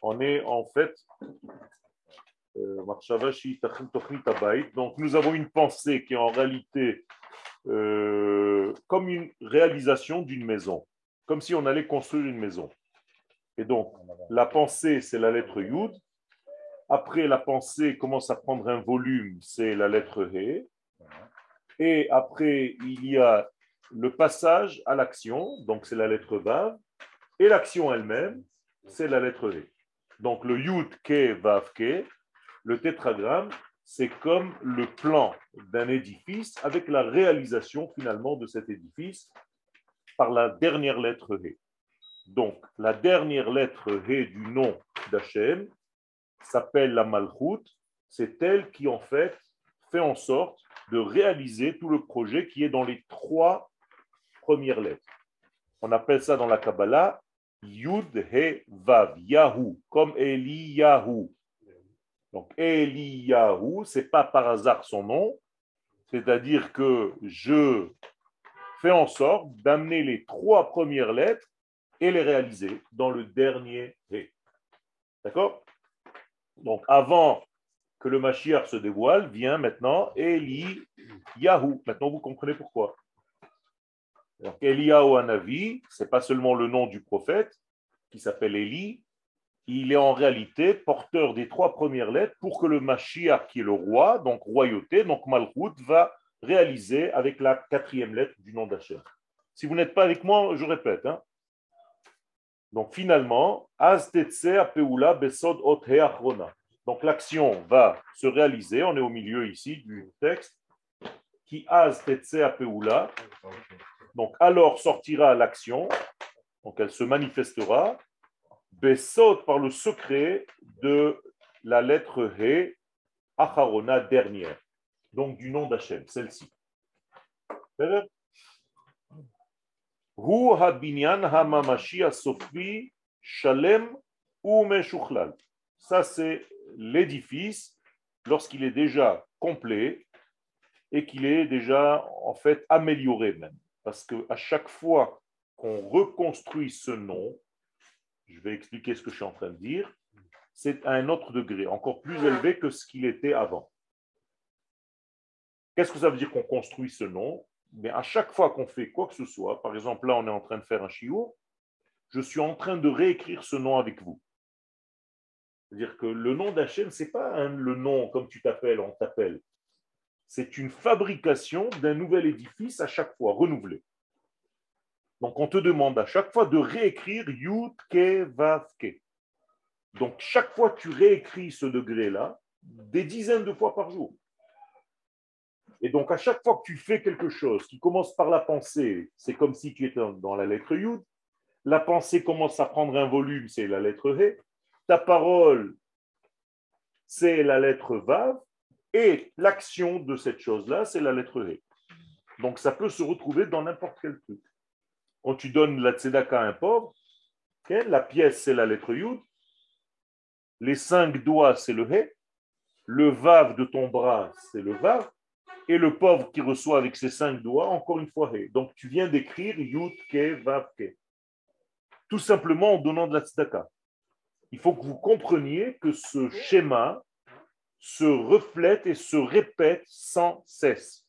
On est en fait euh, donc nous avons une pensée qui est en réalité euh, comme une réalisation d'une maison, comme si on allait construire une maison. Et donc la pensée, c'est la lettre Yud. Après, la pensée commence à prendre un volume, c'est la lettre He. Et après, il y a le passage à l'action, donc c'est la lettre Vav. Et l'action elle-même, c'est la lettre V. Donc le Yud, Ke, Vav, Ke, le tétragramme, c'est comme le plan d'un édifice avec la réalisation finalement de cet édifice par la dernière lettre He. Donc, la dernière lettre He du nom d'Hachem s'appelle la Malchut. C'est elle qui, en fait, fait en sorte de réaliser tout le projet qui est dans les trois premières lettres. On appelle ça dans la Kabbalah Yud He Vav, Yahoo, comme Eliyahu. Donc Eliyahu, c'est pas par hasard son nom, c'est-à-dire que je fais en sorte d'amener les trois premières lettres et les réaliser dans le dernier He. D'accord? Donc avant que le Mashiach se dévoile, vient maintenant Eliyahu. Maintenant vous comprenez pourquoi. Donc, Eliyahu Anavi, ce n'est pas seulement le nom du prophète qui s'appelle Eli, il est en réalité porteur des trois premières lettres pour que le Mashiach, qui est le roi, donc royauté, donc Malchut, va réaliser avec la quatrième lettre du nom d'Hachem. Si vous n'êtes pas avec moi, je répète. Hein. Donc finalement, Apeula Besod Donc l'action va se réaliser, on est au milieu ici du texte, qui Az Apeula, donc alors sortira l'action, donc elle se manifestera, Besot par le secret de la lettre He, Acharona dernière, donc du nom d'Hachem, celle-ci. Hu shalem. Ça, c'est l'édifice lorsqu'il est déjà complet et qu'il est déjà en fait amélioré même. Parce qu'à chaque fois qu'on reconstruit ce nom, je vais expliquer ce que je suis en train de dire, c'est à un autre degré, encore plus élevé que ce qu'il était avant. Qu'est-ce que ça veut dire qu'on construit ce nom? Mais à chaque fois qu'on fait quoi que ce soit, par exemple là on est en train de faire un chiot, je suis en train de réécrire ce nom avec vous. C'est-à-dire que le nom d'Hachem, ce n'est pas le nom comme tu t'appelles, on t'appelle c'est une fabrication d'un nouvel édifice à chaque fois, renouvelé. Donc on te demande à chaque fois de réécrire Yud Ke Vav Ke. Donc chaque fois tu réécris ce degré-là des dizaines de fois par jour. Et donc à chaque fois que tu fais quelque chose qui commence par la pensée, c'est comme si tu étais dans la lettre Yud. La pensée commence à prendre un volume, c'est la lettre He. Ta parole, c'est la lettre Vav. Et l'action de cette chose-là, c'est la lettre He. Donc ça peut se retrouver dans n'importe quel truc. Quand tu donnes la tzedaka à un pauvre, la pièce, c'est la lettre Yud. Les cinq doigts, c'est le He. Le Vav de ton bras, c'est le Vav. Et le pauvre qui reçoit avec ses cinq doigts, encore une fois He. Donc tu viens d'écrire Yud, Ke, Vav, Ke. Tout simplement en donnant de la tzedaka. Il faut que vous compreniez que ce schéma, se reflète et se répète sans cesse.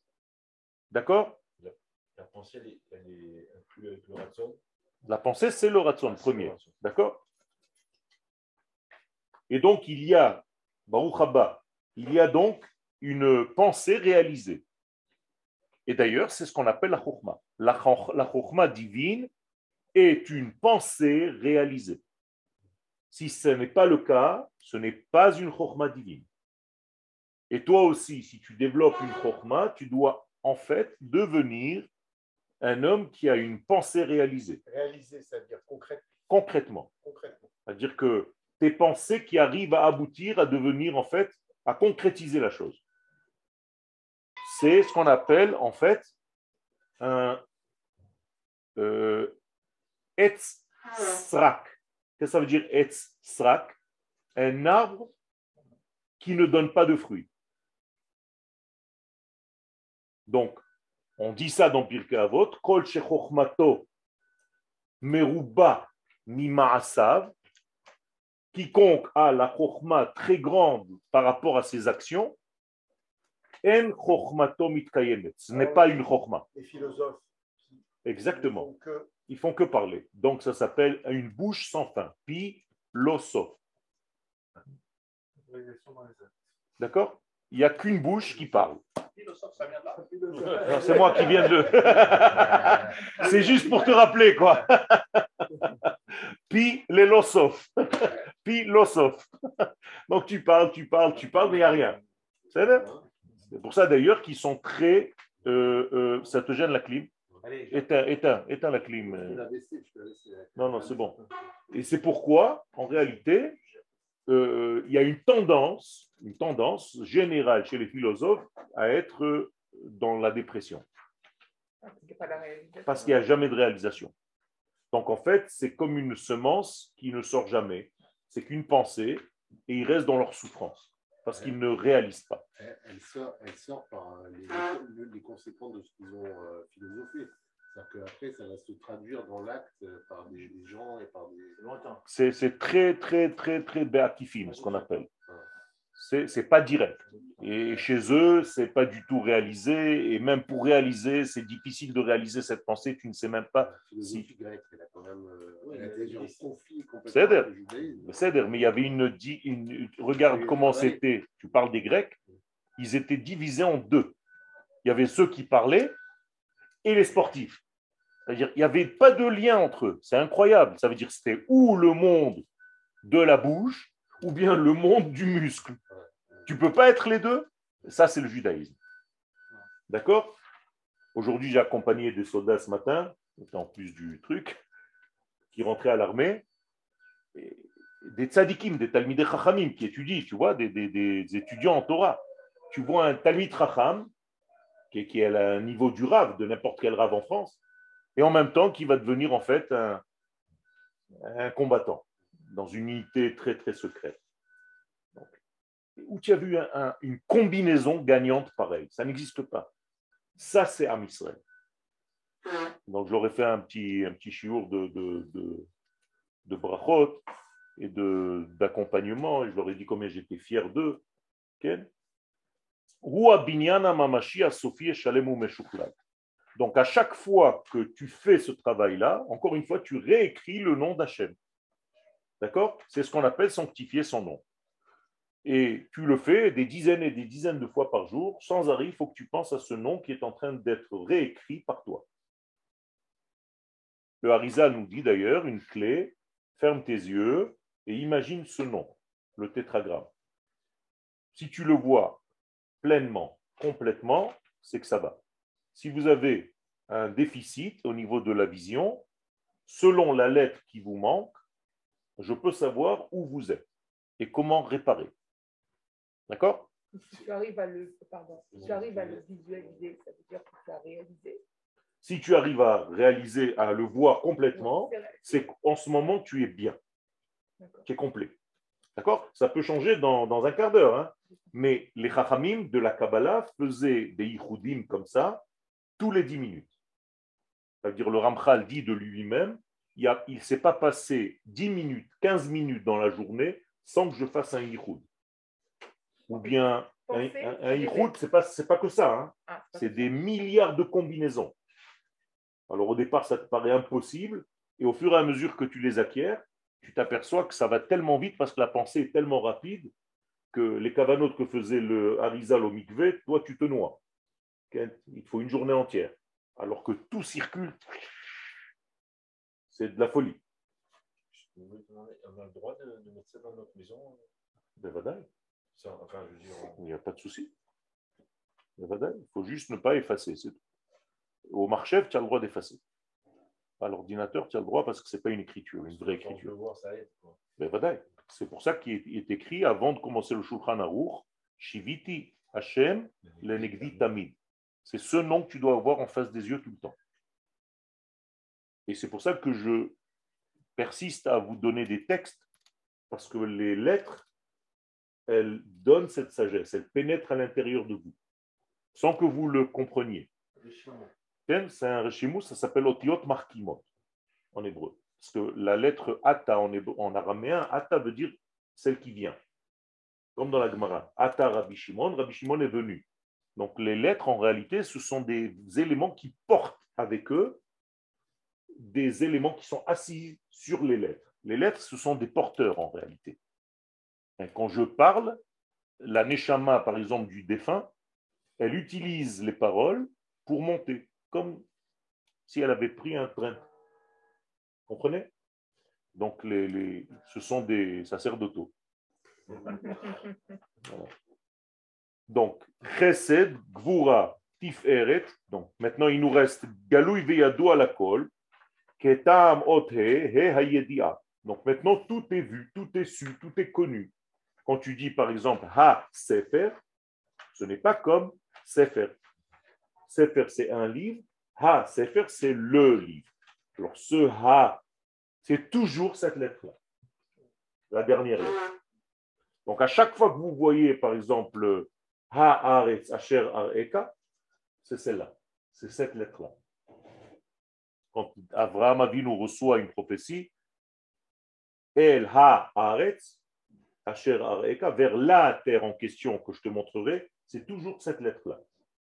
D'accord? La pensée, elle est inclue avec le ratson? La pensée, c'est le ratson premier. D'accord? Et donc, il y a, Baruch il y a donc une pensée réalisée. Et d'ailleurs, c'est ce qu'on appelle la chokhma. La, la divine est une pensée réalisée. Si ce n'est pas le cas, ce n'est pas une chokhma divine. Et toi aussi, si tu développes une chokma, tu dois en fait devenir un homme qui a une pensée réalisée. Réalisée, c'est-à-dire concrètement. Concrètement. concrètement. C'est-à-dire que tes pensées qui arrivent à aboutir, à devenir en fait, à concrétiser la chose. C'est ce qu'on appelle en fait un euh, srak. Qu'est-ce que ça veut dire etz srak Un arbre qui ne donne pas de fruits. Donc, on dit ça dans Pirkei Avot, Kol Shechochmato Meruba Mimaasav, quiconque a la chorma très grande par rapport à ses actions, en mitkayemet. Ce n'est pas une chorma. Les philosophes. Exactement. Ils font que parler. Donc ça s'appelle une bouche sans fin. Pi loso. D'accord? Il n'y a qu'une bouche qui parle. C'est moi qui viens de. C'est juste pour te rappeler, quoi. Pi les losof. Pi losof. Donc tu parles, tu parles, tu parles, mais il n'y a rien. C'est pour ça d'ailleurs qu'ils sont très. euh, euh, ça te gêne la clim? Éteins, éteins, éteins la clim. Non, non, c'est bon. Et c'est pourquoi, en réalité, il y a une tendance, une tendance générale chez les philosophes à être euh, dans la dépression, réalisation. parce qu'il n'y a jamais de réalisation. Donc en fait, c'est comme une semence qui ne sort jamais. C'est qu'une pensée, et ils restent dans leur souffrance, parce qu'ils ne réalisent pas. elle, sort, elle sort par euh, les, les- les conséquences de ce qu'ils ont euh, philosophé. C'est-à-dire qu'après, ça va se traduire dans l'acte euh, par des, des gens et par des. C'est c'est très, très, très, très béatifime, ce qu'on appelle. C'est c'est pas direct. Et chez eux, c'est pas du tout réalisé. Et même pour réaliser, c'est difficile de réaliser cette pensée. Tu ne sais même pas. La grecque, elle a quand même Oui, complètement C'est-à-dire- mais il y avait une, di- une- Regarde comment c'était. Tu parles des Grecs. Ils étaient divisés en deux. Il y avait ceux qui parlaient et les sportifs. Il n'y avait pas de lien entre eux. C'est incroyable. Ça veut dire que c'était ou le monde de la bouche ou bien le monde du muscle. Tu peux pas être les deux? Ça, c'est le judaïsme. D'accord? Aujourd'hui, j'ai accompagné des soldats ce matin, en plus du truc, qui rentraient à l'armée. Des tzadikim, des talmidei chachamim qui étudient, tu vois, des, étudiants en Torah. Tu vois un talmid chacham, qui, qui est à un niveau du rave, de n'importe quel rave en France, et en même temps qui va devenir en fait un, combattant dans une unité très très secrète. Donc, où tu as vu un- un- une combinaison gagnante pareille Ça n'existe pas. Ça, c'est Israël. Donc, j'aurais fait un petit, un petit chiour de, de, de, de brachot et d'accompagnement, et je leur ai dit combien j'étais fier d'eux. Ken Donc, à chaque fois que tu fais ce travail-là, encore une fois, tu réécris le nom d'Hachem. D'accord? C'est ce qu'on appelle sanctifier son nom. Et tu le fais des dizaines et des dizaines de fois par jour. Sans arrêt, il faut que tu penses à ce nom qui est en train d'être réécrit par toi. Le Harizal nous dit d'ailleurs une clé ferme tes yeux et imagine ce nom, le tétragramme. Si tu le vois pleinement, complètement, c'est que ça va. Si vous avez un déficit au niveau de la vision, selon la lettre qui vous manque, je peux savoir où vous êtes et comment réparer. D'accord? Si tu arrives à le, pardon, si tu arrives à le visualiser, ça veut dire que tu as réalisé. Si tu arrives à réaliser, à le voir complètement, C'est qu'en ce moment, tu es bien, tu es complet. D'accord? Ça peut changer dans, dans un quart d'heure. hein. Mais les Chachamim de la Kabbalah faisaient des Yichudim comme ça tous les dix minutes. C'est-à-dire, le Ramchal dit de lui-même il ne s'est pas passé 10 minutes, 15 minutes dans la journée sans que je fasse un Yichud. Ou bien un, un. Yichud, ce n'est pas, c'est pas que ça. hein. Ah, C'est des milliards de combinaisons. Alors au départ, ça te paraît impossible, et au fur et à mesure que tu les acquiers, tu t'aperçois que ça va tellement vite parce que la pensée est tellement rapide que les cavanotes que faisait le Harizal au mikvé, toi tu te noies. Il faut une journée entière. Alors que tout circule, c'est de la folie. Je demander, on a le droit de, de mettre ça dans notre maison? Ben, vadaï, ça, Enfin, je veux dire, Il n'y a pas de souci. Ben, Il faut juste ne pas effacer. c'est tout. Au marchef, tu as le droit d'effacer. À l'ordinateur, tu as le droit parce que ce n'est pas une écriture, une vraie écriture. peut voir, ça aide. Quoi. Ben. C'est pour ça qu'il est- est écrit avant de commencer le Shulchan Aruch, Shiviti Hashem Lenegdi Tamid. C'est ce nom que tu dois avoir en face des yeux tout le temps. Et c'est pour ça que je persiste à vous donner des textes, parce que les lettres, elles donnent cette sagesse, elles pénètrent à l'intérieur de vous, sans que vous le compreniez. C'est un reshimou, ça s'appelle Otiot Markimot en hébreu. Parce que la lettre Ata en, en araméen, Ata veut dire celle qui vient. Comme dans la Gemara. Ata Rabbi Shimon, Rabbi Shimon est venu. Donc les lettres, en réalité, ce sont des éléments qui portent avec eux des éléments qui sont assis sur les lettres. Les lettres, ce sont des porteurs en réalité. Et quand je parle, la Neshama, par exemple, du défunt, elle utilise les paroles pour monter, comme si elle avait pris un train. Comprenez? Donc, les, ce sont des sacerdotaux. Donc, Chesed, Gvura, Tiferet. Donc, maintenant, il nous reste Galouy Veyadou à la colle. Ketam Ot He, Donc, maintenant, tout est vu, tout est su, tout est connu. Quand tu dis, par exemple, Ha Sefer, ce n'est pas comme Sefer. Sefer, c'est un livre. Ha Sefer, c'est le livre. Alors, ce Ha, c'est toujours cette lettre-là, la dernière lettre. Donc, à chaque fois que vous voyez, par exemple, Ha Aretz Asher Areka, c'est celle-là, c'est cette lettre-là. Quand Abraham Avinu reçoit une prophétie, El Ha Aretz Asher Areka, vers la terre en question que je te montrerai, c'est toujours cette lettre-là.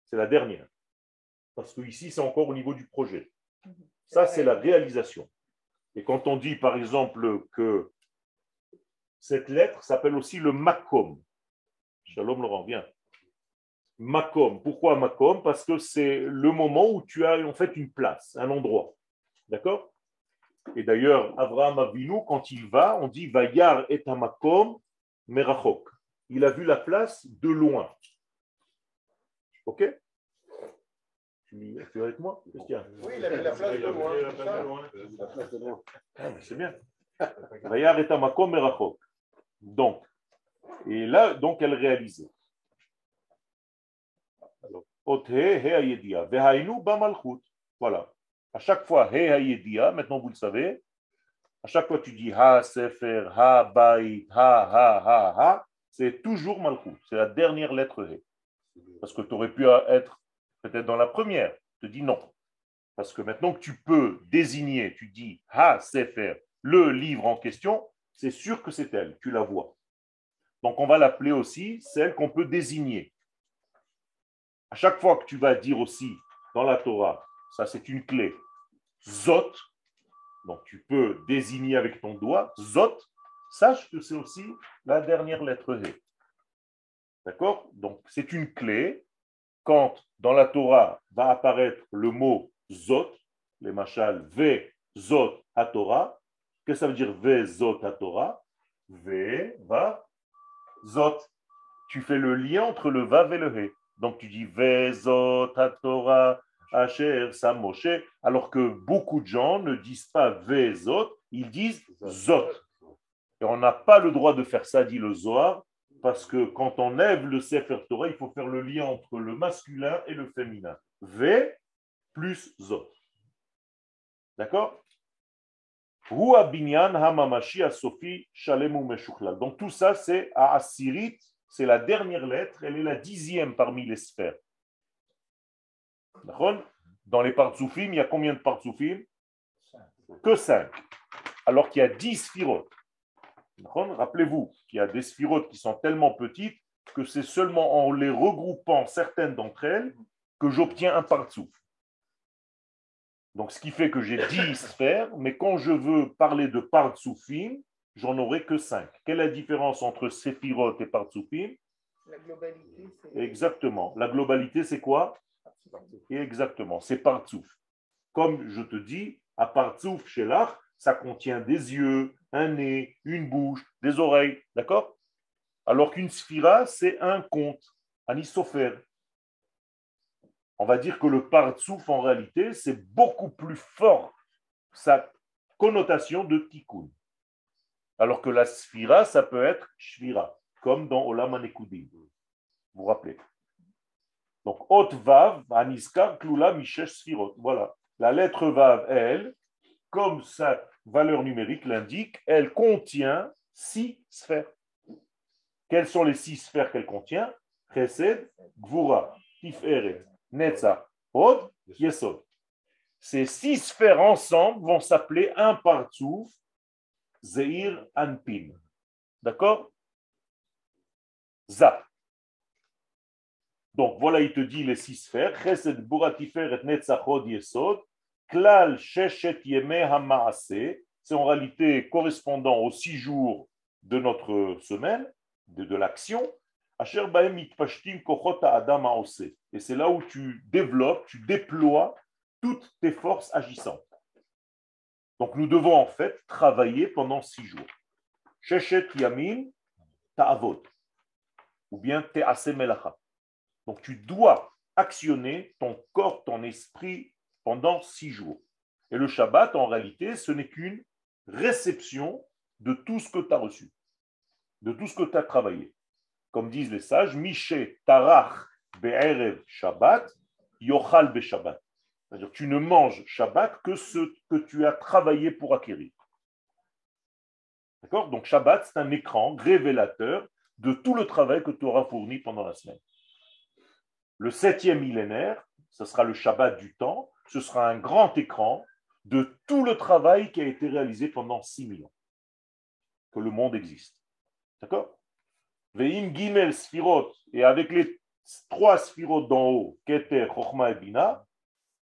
C'est la dernière. Parce que ici, c'est encore au niveau du projet. Ça, c'est la réalisation. Et quand on dit, par exemple, que cette lettre s'appelle aussi le Makom. Shalom Laurent, viens. Makom. Pourquoi Makom Parce que c'est le moment où tu as en fait une place, un endroit. D'accord? Et d'ailleurs, Abraham Avinu, quand il va, on dit Vayar et Makom Merachok. Il a vu la place de loin. Ok? Tu es avec moi? Christian Oui, il a vu la place de loin. Ah, c'est bien. Vayar et Makom Merachok. Donc, et là, donc, elle réalisait. Voilà. À chaque fois, maintenant vous le savez, à chaque fois tu dis ha sefer, ha bait, ha ha ha ha, c'est toujours malchut. C'est la dernière lettre he. Parce que tu aurais pu être peut-être dans la première. Te dis non. Parce que maintenant que tu peux désigner, tu dis ha sefer, le livre en question, c'est sûr que c'est elle, tu la vois. Donc on va l'appeler aussi celle qu'on peut désigner. À chaque fois que tu vas dire aussi dans la Torah, ça c'est une clé, Zot, donc tu peux désigner avec ton doigt, Zot, sache que c'est aussi la dernière lettre He. D'accord? Donc c'est une clé. Quand dans la Torah va apparaître le mot Zot, les machal V, Zot, à Torah, qu'est-ce que ça veut dire V, Zot, à Torah? V, va, Zot. Tu fais le lien entre le Vav et le He. Donc tu dis Vezot Torah Asher Samoshe, alors que beaucoup de gens ne disent pas Vezot, ils disent Zot. Et on n'a pas le droit de faire ça, dit le Zohar, parce que quand on lève le Sefer Torah, il faut faire le lien entre le masculin et le féminin. V plus Zot. D'accord? Donc tout ça, c'est à Asirit, c'est la dernière lettre, elle est la dixième parmi les sphères. Dans les partsoufim, il y a combien de partsoufim Que cinq. Alors qu'il y a dix sphirotes. Rappelez-vous qu'il y a des sphirotes qui sont tellement petites que c'est seulement en les regroupant certaines d'entre elles que j'obtiens un partsouf. Donc, ce qui fait que j'ai 10 sphères, mais quand je veux parler de Partsoufim, j'en aurai que 5. Quelle est la différence entre Séphirot et Partsoufim La globalité, c'est. Exactement. La globalité, c'est quoi? Exactement, c'est Partsouf. Comme je te dis, à Partsouf, chez l'art, ça contient des yeux, un nez, une bouche, des oreilles. D'accord? Alors qu'une sphira, c'est un compte, un isophère on va dire que le partsouf, en réalité, c'est beaucoup plus fort, sa connotation de tikkun. Alors que la sphira, ça peut être shvira, comme dans Olam Anekudim. Vous vous rappelez Donc, Ot Vav, Aniskar, Klula, Mishesh, Sphirot. Voilà. La lettre Vav, elle, comme sa valeur numérique l'indique, elle contient six sphères. Quelles sont les six sphères qu'elle contient? Chesed, Gvura, Tiferet, Netza, Od, Yesod. Ces six sphères ensemble vont s'appeler un partsouf, Zeir Anpin. D'accord? Zap. Donc voilà, il te dit les six sphères. Buratifer et. Klal Sheshet Yeme Hamaase. C'est en réalité correspondant aux six jours de notre semaine, de, l'action. Asher Baem Itpashtim Adam. Et c'est là où tu développes, tu déploies toutes tes forces agissantes. Donc nous devons en fait travailler pendant six jours. Sheshet Yamin Ta'avot. Ou bien Te'ase Melacha. Donc tu dois actionner ton corps, ton esprit pendant six jours. Et le Shabbat, en réalité, ce n'est qu'une réception de tout ce que tu as reçu, de tout ce que tu as travaillé. Comme disent les sages, Miché Tarach Be'erev Shabbat, Yochal Be Shabbat. C'est-à-dire tu ne manges Shabbat que ce que tu as travaillé pour acquérir. D'accord? Donc Shabbat, c'est un écran révélateur de tout le travail que tu auras fourni pendant la semaine. Le septième millénaire, ce sera le Shabbat du temps, ce sera un grand écran de tout le travail qui a été réalisé pendant 6 ans que le monde existe. D'accord? Veim Gimel Sfirot, et avec les trois Sfirot d'en haut, Keter, Chochma et Bina,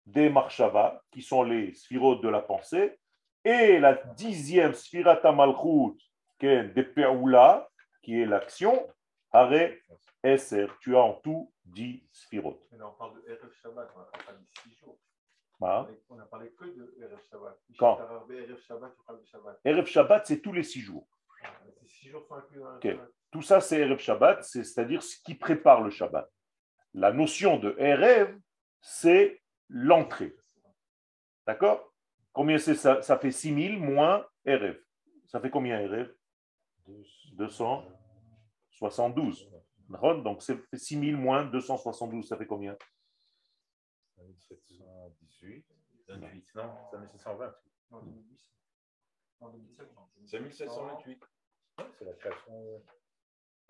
des Marshava, qui sont les Sfirot de la pensée, et la dixième Sfirata Malchut, qui est des Peoula, qui est l'action, Hare Eser, tu as en tout 10 Sfirot. Mais là, on parle de Erev Shabbat, on a parlé de 6 jours. Hein On a parlé que de Erev Shabbat. Quand Erev Shabbat, on parle de Shabbat. Erev Shabbat, c'est tous les six jours. Ah, 6 jours sont inclus dans le Ok. Shabbat. Tout ça, c'est Erev Shabbat, c'est- c'est-à-dire ce qui prépare le Shabbat. La notion de Erev, c'est l'entrée. D'accord? Combien c'est? Ça Ça fait 6000 moins Erev. Ça fait combien Erev 272. D'accord? Donc c'est 6000 moins 272, ça fait combien? 1718, 28, non, 5720. Non, 2010. Non, 2017, non. 5728. Ouais, C'est la création.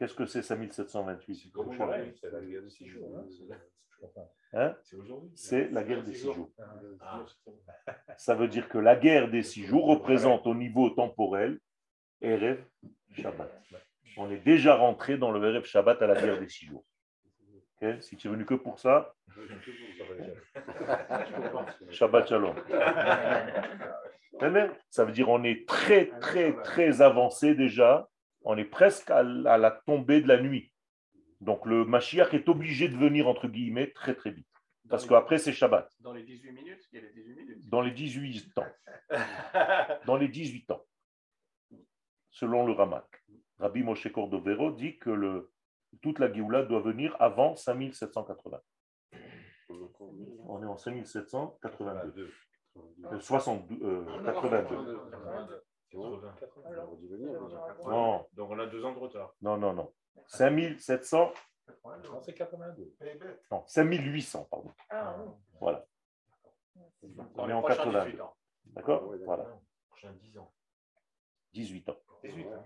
Qu'est-ce que c'est 5728 C'est comme aujourd'hui, c'est la guerre de six jours. hein, c'est- je comprends. Hein? C'est aujourd'hui. C'est la guerre des six jours. Ah, Ça veut dire que la guerre des six jours représente au niveau temporel Erev Shabbat. On est déjà rentré dans le Erev Shabbat à la guerre des six jours. Ok? Si tu es venu que pour ça, Shabbat Shalom. Ça veut dire on est très, très, très avancé déjà. On est presque à la à la tombée de la nuit. Donc le Mashiach est obligé de venir, entre guillemets, très, très vite. Parce qu'après, c'est Shabbat. Dans les 18 minutes, il y a les 18 minutes. Dans les 18 ans. Dans les 18 ans. Selon le Ramak. Rabbi Moshe Cordovero dit que le, toute la Géoula doit venir avant 5780. On est en 5782. Euh, 62, euh, 82. Alors, Non, Donc on a deux ans de retard. non, non, non. 5700, Non, c'est 82. non, 5800, pardon. Ah, oui. Voilà. On est en prochains 82. 18 ans. D'accord? Ouais, d'accord. Voilà. Prochains 10 ans. 18 ans. 18 ans.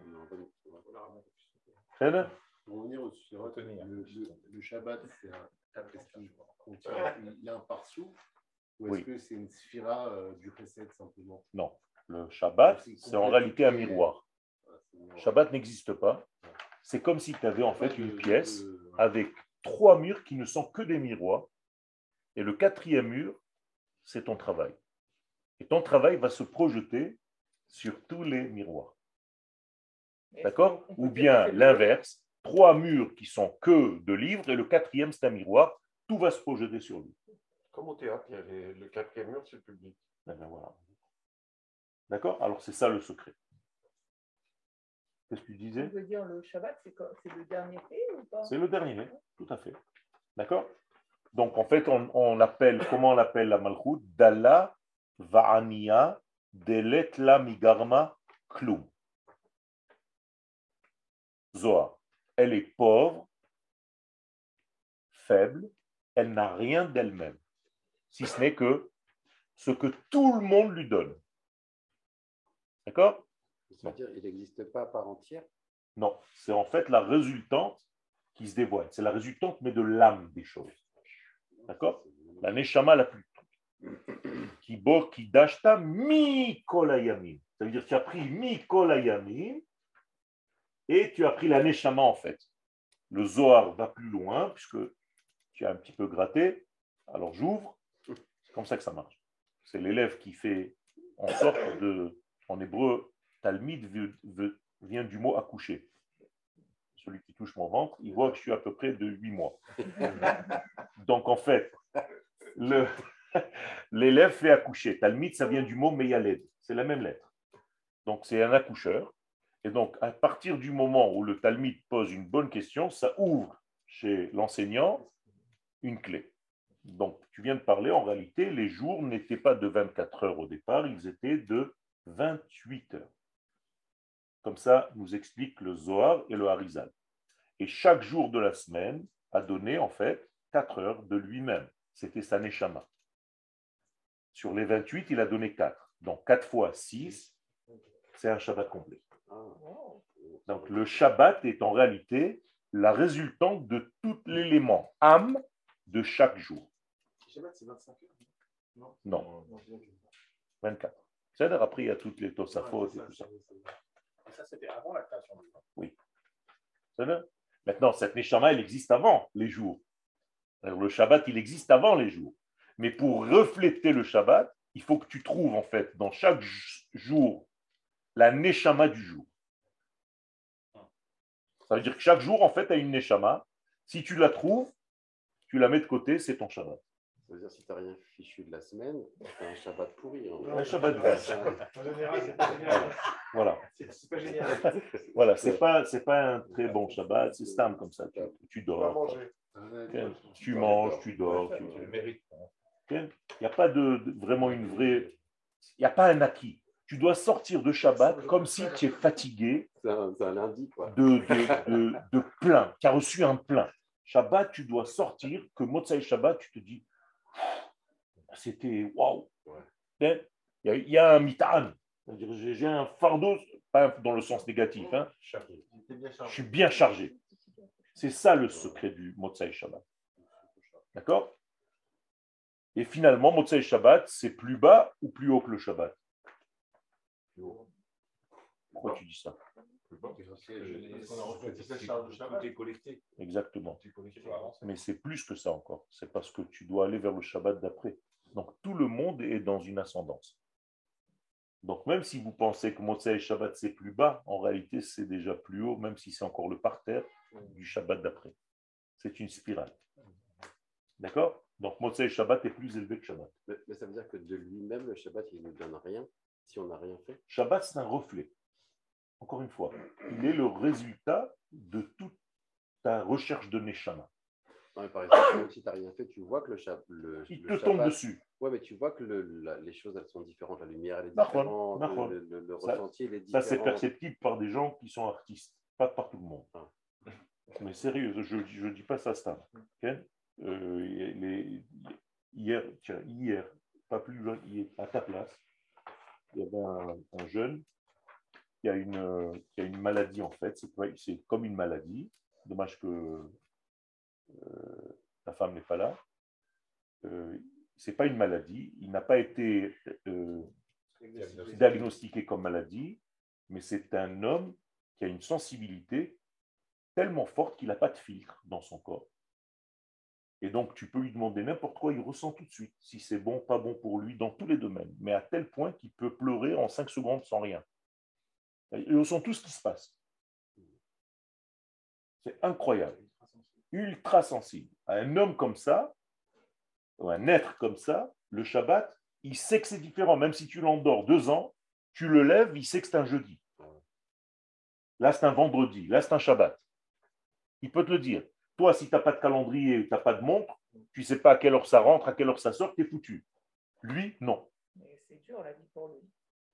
Très bien Pour revenir au Sphirot, Retenir. le, le- le Shabbat, c'est un, est-ce qu'il contient- il y a un parsou ou est-ce Oui. que c'est une sphira euh, du Chesed simplement? Non. Le Shabbat, c'est en réalité un miroir. Shabbat n'existe pas. C'est comme si tu avais en fait une pièce avec trois murs qui ne sont que des miroirs. Et le quatrième mur, c'est ton travail. Et ton travail va se projeter sur tous les miroirs. D'accord Ou bien l'inverse, trois murs qui sont que de livres et le quatrième, c'est un miroir. Tout va se projeter sur lui. Comme au théâtre, il y a les- le quatrième mur, c'est le public. Eh ben voilà. D'accord? Alors c'est ça le secret. Qu'est-ce que tu disais? Veut dire le Shabbat, c'est le dernier fait ou pas? C'est le dernier, tout à fait. D'accord? Donc en fait, on, on appelle, comment on appelle la Malchut? Dalla Va'ania Delet la Migarma Klum. Zohar. Elle est pauvre, faible, elle n'a rien d'elle-même, si ce n'est que ce que tout le monde lui donne. D'accord? C'est-à-dire il n'existe pas à part entière? Non, c'est en fait la résultante qui se dévoile. C'est la résultante, mais de l'âme des choses. D'accord? La neshama la plus qui bo qui dashta mi kolayamim. Ça veut dire que tu as pris mi kolayamim et tu as pris la Neshama en fait. Le Zohar va plus loin, puisque tu as un petit peu gratté. Alors j'ouvre. C'est comme ça que ça marche. C'est l'élève qui fait en sorte de. En hébreu, Talmid vient du mot accoucher. Celui qui touche mon ventre, il voit que je suis à peu près de 8 mois. Donc en fait, l'élève fait accoucher. Talmid, ça vient du mot Meyaled. C'est la même lettre. Donc c'est un accoucheur. Et donc, à partir du moment où le Talmud pose une bonne question, ça ouvre chez l'enseignant une clé. Donc, tu viens de parler, en réalité, les jours n'étaient pas de 24 heures au départ, ils étaient de 28 heures. Comme ça nous explique le Zohar et le Harizal. Et chaque jour de la semaine a donné, en fait, 4 heures de lui-même. C'était sa Neshama. Sur les 28, il a donné 4. Donc, 4 fois 6, c'est un Shabbat complet. Donc le Shabbat est en réalité la résultante de tout l'élément âme de chaque jour. Shabbat, c'est 25 heures. Non, 24. C'est-à-dire après il y a toutes les Tosafot et tout ça. Ça, c'était avant la création du monde. C'est-à-dire Maintenant, cette Neshama, elle existe avant les jours. Alors, le Shabbat, il existe avant les jours. Mais pour refléter le Shabbat, il faut que tu trouves en fait dans chaque jour la Neshama du jour. Ça veut dire que chaque jour, en fait, a une Neshama. Si tu la trouves, tu la mets de côté, c'est ton Shabbat. Ça veut dire si tu n'as rien fichu de la semaine, c'est un Shabbat pourri. hein. Un Shabbat vert. En général, c'est pas génial. Voilà. C'est pas génial. Voilà, c'est pas c'est pas un très bon Shabbat, c'est stam comme ça. Tu, tu dors, tu manges, tu dors. tu- Tu le mérites. Il n'y a pas de, de- vraiment une vraie. Il n'y a pas un acquis. Tu dois sortir de Shabbat comme si tu es fatigué C'est un, un lundi, quoi. de, de, de, de plein. Tu as reçu un plein. Shabbat, tu dois sortir, que Motsai Shabbat, tu te dis, c'était waouh. Il y, a- il y a un mitan. J'ai un fardeau, pas dans le sens négatif, hein. Je suis bien chargé. C'est ça le secret du Motsai Shabbat. D'accord? Et finalement, Motsai Shabbat, c'est plus bas ou plus haut que le Shabbat? Pourquoi tu dis ça? Tout est collecté. Exactement. Tout est collecté. Mais c'est plus que ça encore. C'est parce que tu dois aller vers le Shabbat d'après. Donc tout le monde est dans une ascendance. Donc même si vous pensez que Motsai Shabbat c'est plus bas, en réalité c'est déjà plus haut, même si c'est encore le parterre du Shabbat d'après. C'est une spirale. D'accord? Donc Motsai Shabbat est plus élevé que Shabbat. Mais, mais ça veut dire que de lui-même, le Shabbat, il ne donne rien si on n'a rien fait? Shabbat c'est un reflet. Encore une fois, il est le résultat de toute ta recherche de Neshama. Non, mais par exemple, même si tu n'as rien fait, tu vois que le, Shab- le, Il le te tombe dessus. Ouais, mais tu vois que le- la- les choses, elles sont différentes. La lumière, elle est différente. Le, le- le Ça- ressenti, il est Ça, différent. c'est perceptible par des gens qui sont artistes, pas par tout le monde. Ah. Mais sérieux, je ne dis pas ça, Stan. Euh, les- hier, tiens, hier, pas plus loin, à ta place, il y avait un, un jeune euh, qui a une maladie, en fait. C'est comme une maladie. Dommage que euh, ta femme n'est pas là. Euh, c'est pas une maladie. Il n'a pas été euh, diagnostiqué comme maladie, mais c'est un homme qui a une sensibilité tellement forte qu'il n'a pas de filtre dans son corps. Et donc, tu peux lui demander n'importe quoi, il ressent tout de suite si c'est bon, pas bon pour lui, dans tous les domaines, mais à tel point qu'il peut pleurer en cinq secondes sans rien. Il ressent tout ce qui se passe. C'est incroyable. Ultra sensible. Un homme comme ça, ou un être comme ça, le Shabbat, il sait que c'est différent. Même si tu l'endors deux ans, tu le lèves, il sait que c'est un jeudi. Là, c'est un vendredi. Là, c'est un Shabbat. Il peut te le dire. Toi, si tu n'as pas de calendrier, tu n'as pas de montre, tu ne sais pas à quelle heure ça rentre, à quelle heure ça sort, tu es foutu. Lui, non. Mais c'est dur la vie pour lui.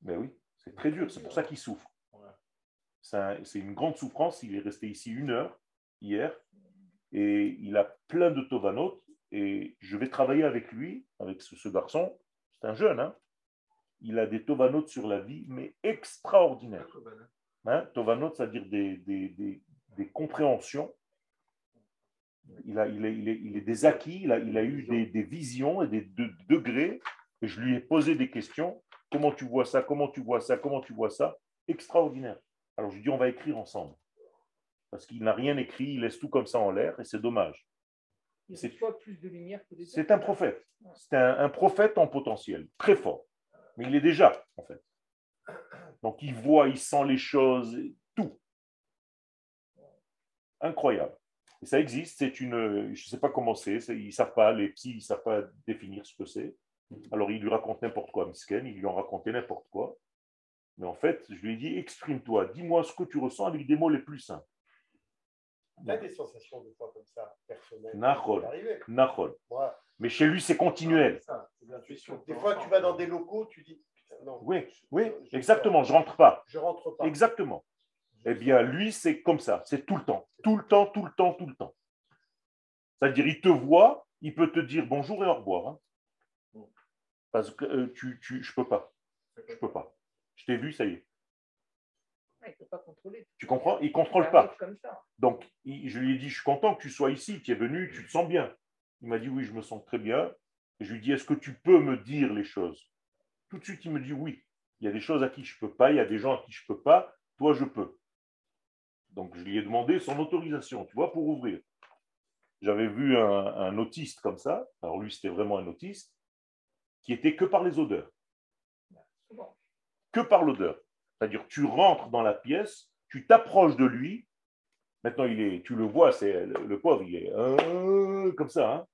Mais oui, c'est très dur. C'est pour ça qu'il souffre. C'est un- c'est une grande souffrance. Il est resté ici une heure hier et il a plein de tovanot. Et je vais travailler avec lui, avec ce, garçon. C'est un jeune. hein. Il a des tovanot sur la vie, mais extraordinaires. Hein, Tovanot, c'est-à-dire des, compréhensions. Il a, des acquis, il a, eu des, visions et des de- degrés. Je lui ai posé des questions. Comment tu vois ça? Comment tu vois ça? Comment tu vois ça? Extraordinaire. Alors je lui dis, on va écrire ensemble. Parce qu'il n'a rien écrit, il laisse tout comme ça en l'air, et c'est dommage. Il C'est- plus de lumière que autres. C'est un prophète. C'est un, un prophète en potentiel, très fort. Mais il est déjà, en fait. Donc il voit, il sent les choses, tout. Incroyable. Et ça existe, c'est une. Je ne sais pas comment c'est, ils ne savent pas, les psys, ils ne savent pas définir ce que c'est. Alors il lui raconte n'importe quoi, Misken, ils lui ont raconté n'importe quoi. Mais en fait, je lui ai dit, exprime-toi, dis-moi ce que tu ressens avec des mots les plus simples. Tu as des sensations des fois comme ça, personnelles. Nahol. Mais chez lui, c'est continuel. ça. Des fois, tu vas dans des locaux, tu dis, putain, non. Oui, je- oui, je- exactement, je rentre pas. Je rentre pas. Exactement. Eh bien, lui, c'est comme ça. C'est tout le temps. Tout le temps, tout le temps, tout le temps. C'est-à-dire, il te voit, il peut te dire bonjour et au revoir. hein. Parce que euh, tu, tu, je peux pas. Je peux pas. Vu, ça y est. Ah, il ne peut pas contrôler. Tu comprends? Il Ça contrôle pas. Comme ça. Donc, il- je lui ai dit, je suis content que tu sois ici. Tu es venu, tu te sens bien. Il m'a dit, oui, je me sens très bien. Et je lui ai dit, est-ce que tu peux me dire les choses? Tout de suite, il me dit, oui. Il y a des choses à qui je ne peux pas, il y a des gens à qui je ne peux pas. Toi, je peux. Donc, je lui ai demandé son autorisation, tu vois, pour ouvrir. J'avais vu un, un autiste comme ça. Alors, lui, c'était vraiment un autiste qui était que par les odeurs Souvent. Que par l'odeur. C'est-à-dire, tu rentres dans la pièce, tu t'approches de lui. Maintenant, il est, tu le vois, c'est le, pauvre, il est euh, comme ça. hein.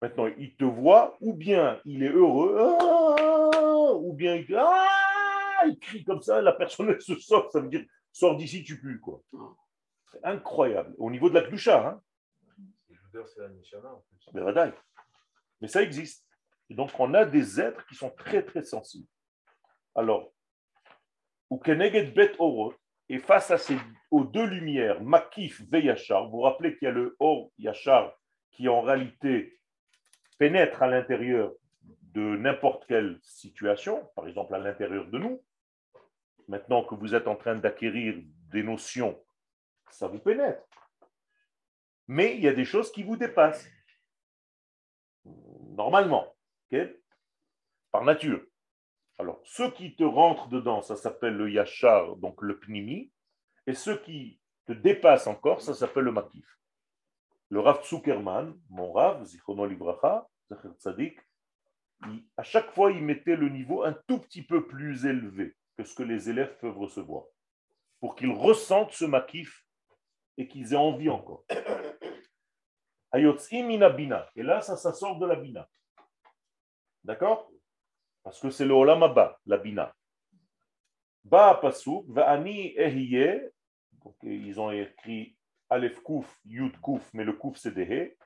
Maintenant, il te voit, ou bien il est heureux, ah, ou bien il, ah, il crie comme ça, la personne elle se sort, ça veut dire sors d'ici, tu pues. quoi. C'est incroyable. Au niveau de la cloucha, hein. Mais ça existe. Et donc, on a des êtres qui sont très, très sensibles. Alors, ou bet orot, et face à aux deux lumières, makif ve yachar, vous vous rappelez qu'il y a le or yachar qui en réalité pénètre à l'intérieur de n'importe quelle situation, par exemple à l'intérieur de nous. Maintenant que vous êtes en train d'acquérir des notions, ça vous pénètre. Mais il y a des choses qui vous dépassent normalement, par nature. Alors, ceux qui te rentrent dedans, ça s'appelle le yachar, donc le pnimi, et ceux qui te dépassent encore, ça s'appelle le makif. Le Rav Zuckerman, mon Rav, Zichrono Livracha, Zecher Tzadik, à chaque fois, il mettait le niveau un tout petit peu plus élevé que ce que les élèves peuvent recevoir, pour qu'ils ressentent ce makif et qu'ils aient envie encore. Hayotzim mina bina. Et là, ça sort de la bina. D'accord? Parce que c'est le olam haba, la bina. Ba pasuk, va'ani ehiye. Ils ont écrit Aleph Kouf, Yud Kouf, mais le Kouf c'est Dehe.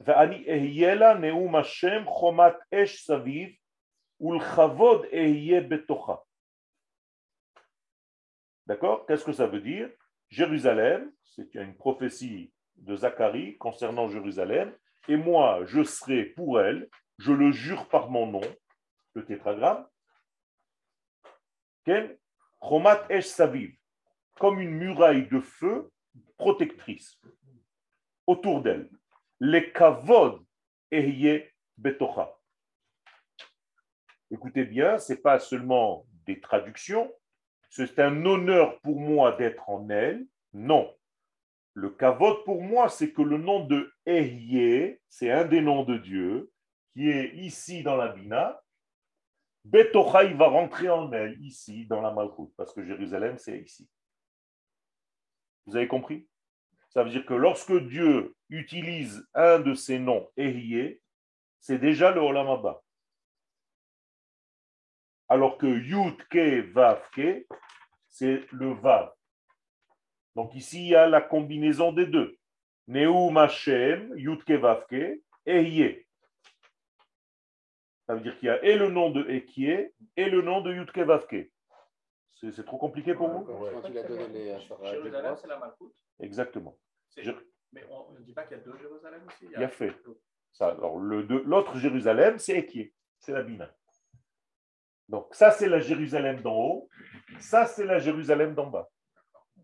Va'ani ehiye la neum Hashem chomat esh saviv ulchavod ehiye betocha. D'accord? Qu'est-ce que ça veut dire? Jérusalem, c'est une prophétie de Zacharie concernant Jérusalem, et moi, je serai pour elle, je le jure par mon nom, le tétragramme, Ken Chomat Esh Saviv, comme une muraille de feu protectrice autour d'elle. Les kavod ehye betocha. Écoutez bien, ce n'est pas seulement des traductions, c'est un honneur pour moi d'être en elle. Non, le kavod pour moi, c'est que le nom de Ehye, c'est un des noms de Dieu, qui est ici dans la Bina. Betocha, va rentrer en elle, ici, dans la Malchut, parce que Jérusalem, c'est ici. Vous avez compris? Ça veut dire que lorsque Dieu utilise un de ses noms, Ehye, c'est déjà le Olam Haba. Alors que Yud Ke Vav Ke, c'est le Vav. Donc ici, il y a la combinaison des deux. Neum Hashem, Yudke Vavke, Ehye. Ça veut dire qu'il y a et le nom de Ekie et le nom de Yudke Vavke. C'est trop compliqué pour vous? c'est la Malchoute. Exactement. Je- Mais on ne dit pas qu'il y a deux Jérusalem aussi. Il y a fait. Ça, alors, le deux- l'autre Jérusalem, c'est Ekie, c'est la Bina. Donc, ça, c'est la Jérusalem d'en haut, ça, c'est la Jérusalem d'en bas.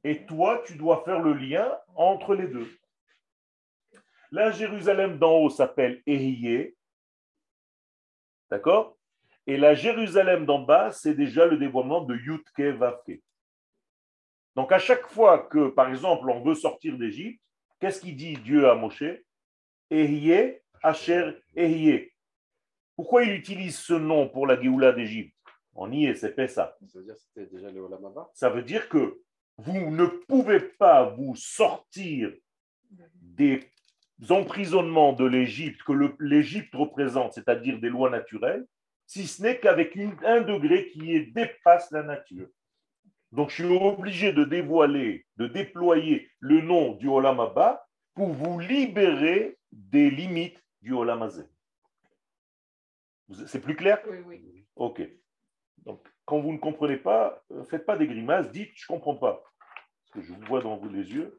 Et toi, tu dois faire le lien entre les deux. La Jérusalem d'en haut s'appelle Ehiyé, d'accord? Et la Jérusalem d'en bas, c'est déjà le dévoilement de Yutke Vavke. Donc à chaque fois que, par exemple, on veut sortir d'Égypte, qu'est-ce qu'il dit Dieu à Moshe? Ehyeh, Asher, Ehyeh. Pourquoi il utilise ce nom pour la Géoula d'Égypte? On y est, c'est Pessah. Ça veut dire que c'était déjà le Ça veut dire que vous ne pouvez pas vous sortir des emprisonnements de l'Égypte que l'Égypte représente, c'est-à-dire des lois naturelles, si ce n'est qu'avec un degré qui dépasse la nature. Donc je suis obligé de dévoiler, de déployer le nom du Olam Abba pour vous libérer des limites du Olam. Vous- C'est plus clair? Oui, oui. Ok. Donc, quand vous ne comprenez pas, ne faites pas des grimaces, dites je ne comprends pas. Parce que je vous vois dans les yeux.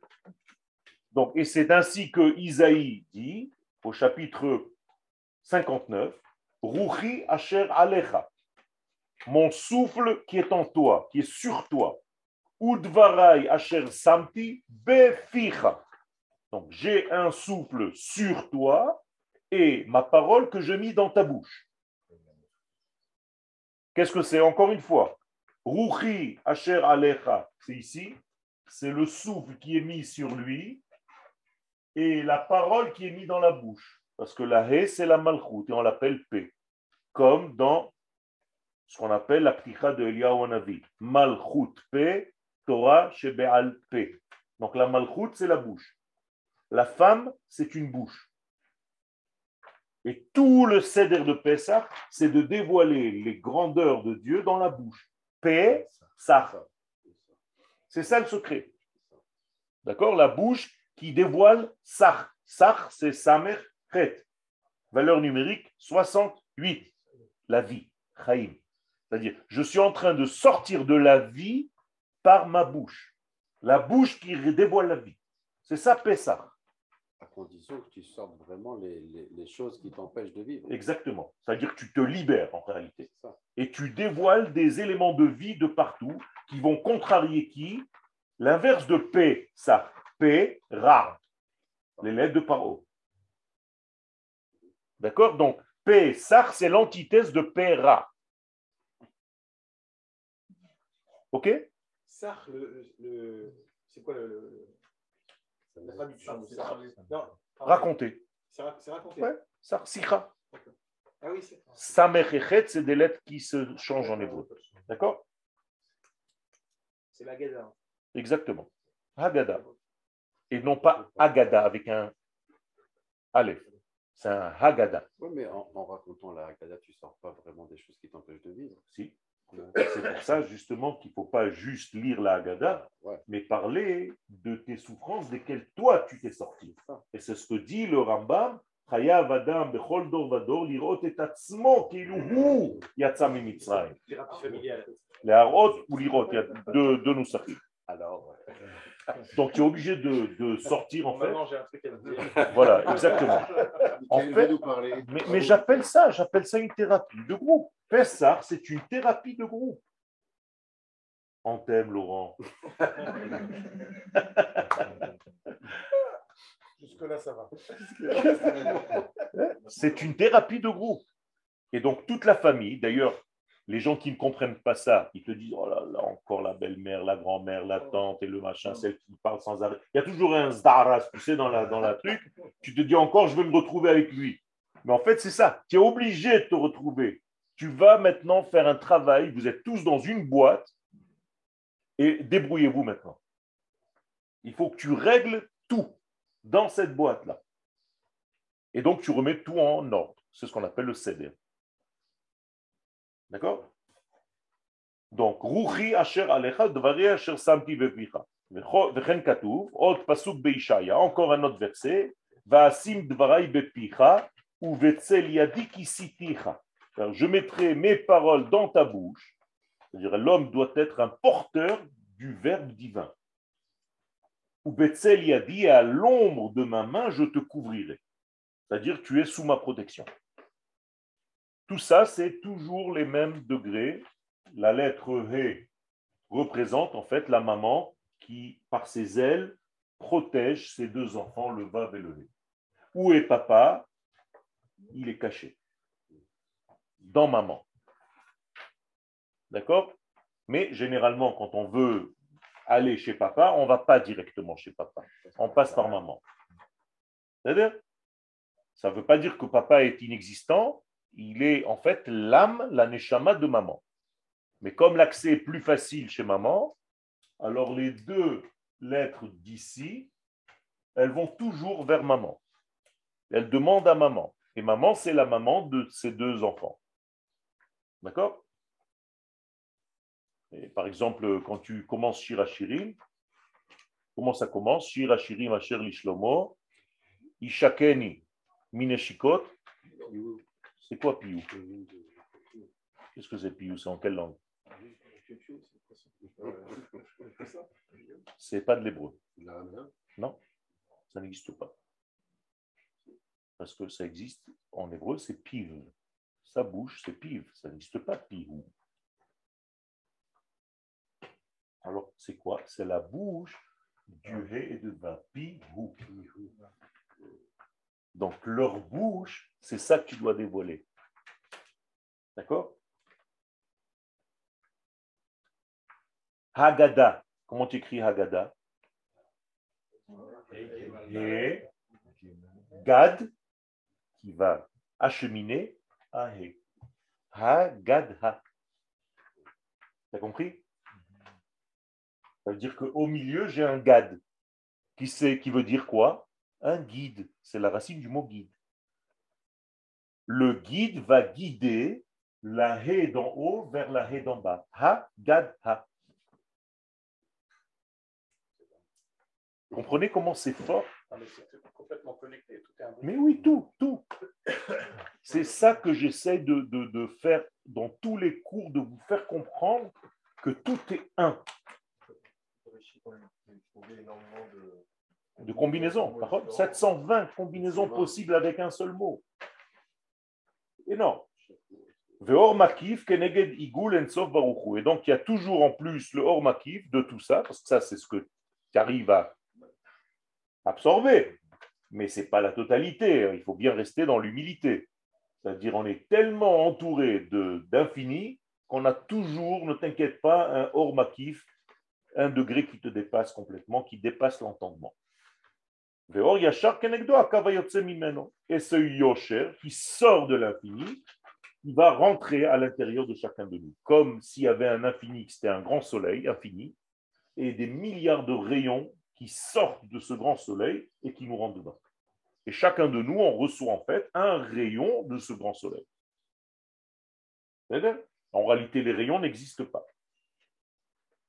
Et c'est ainsi que Isaïe dit au chapitre 59 Ruchi Asher Alecha, mon souffle qui est en toi, qui est sur toi. Udvarai Asher Samti Beficha. Donc, j'ai un souffle sur toi et ma parole que je mis dans ta bouche. Qu'est-ce que c'est Encore une fois, Ruchi Asher Alecha, c'est ici, c'est le souffle qui est mis sur lui et la parole qui est mise dans la bouche. Parce que la He, c'est la Malchut et on l'appelle P, comme dans ce qu'on appelle la pticha de Eliyahu Hanavi. Malchut P, Torah Shebe'al P. Donc la Malchut, c'est la bouche. La femme, c'est une bouche. Et tout le céder de Pessah, c'est de dévoiler les grandeurs de Dieu dans la bouche. P, Sar. C'est ça le secret. D'accord? La bouche qui dévoile Sar. Sar, c'est Samer Chet. Valeur numérique 68. La vie. Chaim. C'est-à-dire, je suis en train de sortir de la vie par ma bouche. La bouche qui dévoile la vie. C'est ça, Pessah. À condition que tu sortes vraiment les, les- les choses qui t'empêchent de vivre. Exactement. C'est-à-dire que tu te libères en réalité. Et tu dévoiles des éléments de vie de partout qui vont contrarier qui? L'inverse de P, ça. P, Ra. Les lettres de Paro. D'accord? Donc, P, Sar, c'est l'antithèse de P, Ra. OK? Sarh, le, le- c'est quoi le, le- la traduction? de pardon. Raconter. C'est ra- c'est raconté. Ouais. Sar, Sikha. Ah oui, c'est. Samer et Chet, c'est des lettres qui se changent en hébreu. D'accord? C'est la Gada. Exactement. Haggadah et non pas Agada avec un Aleph. C'est un Haggadah. Oui, mais en, racontant la Haggadah, tu ne sors pas vraiment des choses qui t'empêchent de vivre. Si. C'est pour ça, justement, qu'il ne faut pas juste lire la Haggadah, mais parler de tes souffrances desquelles toi tu t'es sorti. Et c'est ce que dit le Rambam Chayav Adam Bechol Dor Vador Lirot et Atzmo Kiluhu Yatsa Mimitzrayim. Leharot ou Lirot, il y a deux, deux nous sortis. Alors. Donc tu es obligé de, de sortir en fait. Maman, j'ai un truc à dire. Voilà, exactement. En fait-. Mais, mais j'appelle ça, j'appelle ça une thérapie de groupe. Pessar, c'est une thérapie de groupe. On t'aime, Laurent. Jusque-là, ça va. C'est une thérapie de groupe. Et donc toute la famille, d'ailleurs, les gens qui ne comprennent pas ça, ils te disent, oh là là, encore la belle-mère, la grand-mère, la tante et le machin, celle qui parle sans arrêt. Il y a toujours un zdaras, tu sais, dans la, dans la truc. Tu te dis encore, je vais me retrouver avec lui. Mais en fait, c'est ça. Tu es obligé de te retrouver. Tu vas maintenant faire un travail. Vous êtes tous dans une boîte. Et débrouillez-vous maintenant. Il faut que tu règles tout dans cette boîte-là. Et donc, tu remets tout en ordre. C'est ce qu'on appelle le céder. D'accord? Donc, Ruchi asher alecha dvari asher samti beishaya, encore un autre verset, bepicha, ou vetzel yadi kisiticha. Alors, Je mettrai mes paroles dans ta bouche. C'est-à-dire, l'homme doit être un porteur du verbe divin. Ou betzel yadi, à l'ombre de ma main, je te couvrirai. C'est-à-dire, tu es sous ma protection. Tout ça, c'est toujours les mêmes degrés. La lettre He représente en fait la maman qui, par ses ailes, protège ses deux enfants, le Vav et le He. Où est papa? Il est caché. Dans maman. D'accord? Mais généralement, quand on veut aller chez papa, on ne va pas directement chez papa. On passe par maman. C'est-à-dire, ça ne veut pas dire que papa est inexistant, il est en fait l'âme, la neshama de maman. Mais comme l'accès est plus facile chez maman, alors les deux lettres d'ici, elles vont toujours vers maman. Elles demandent à maman. Et maman, c'est la maman de ces deux enfants. D'accord? Par exemple, quand tu commences Shirachirim, comment ça commence? Shirachirim Asher Lishlomo, Ishakeni Mineshikot. C'est quoi Piou Qu'est-ce que c'est Piou C'est en quelle langue? C'est pas de l'hébreu. Non, ça n'existe pas. Parce que ça existe en hébreu, c'est piv. Sa bouche, c'est piv. Ça n'existe pas pihou. Alors, c'est quoi? C'est la bouche du hé et de vin. Pihou. Donc, leur bouche, c'est ça que tu dois dévoiler. D'accord? Haggadah. Comment tu écris Haggadah? Et Gad, qui va acheminer à He. Haggadah. T'as compris? Ça veut dire qu'au milieu, j'ai un Gad. Qui, sait, qui veut dire quoi? Un guide. C'est la racine du mot guide. Le guide va guider la haie d'en haut vers la haie d'en bas. Ha, gad, ha. Comprenez comment c'est fort? Mais c'est complètement connecté. Tout est un Mais oui, tout, tout. C'est ça que j'essaie de, de- de faire dans tous les cours, de vous faire comprendre que tout est un. De combinaisons. Par contre, 720 combinaisons possibles avec un seul mot. Énorme. Et donc, il y a toujours en plus le or makif de tout ça, parce que ça, c'est ce que tu arrives à absorber. Mais ce n'est pas la totalité. Il faut bien rester dans l'humilité. C'est-à-dire, on est tellement entouré de- d'infini qu'on a toujours, ne t'inquiète pas, un or makif, un degré qui te dépasse complètement, qui dépasse l'entendement. Et ce yosher qui sort de l'infini, il va rentrer à l'intérieur de chacun de nous. Comme s'il y avait un infini, c'était un grand soleil infini, et des milliards de rayons qui sortent de ce grand soleil et qui nous rentrent dedans. Et chacun de nous, on reçoit en fait un rayon de ce grand soleil. En réalité, les rayons n'existent pas.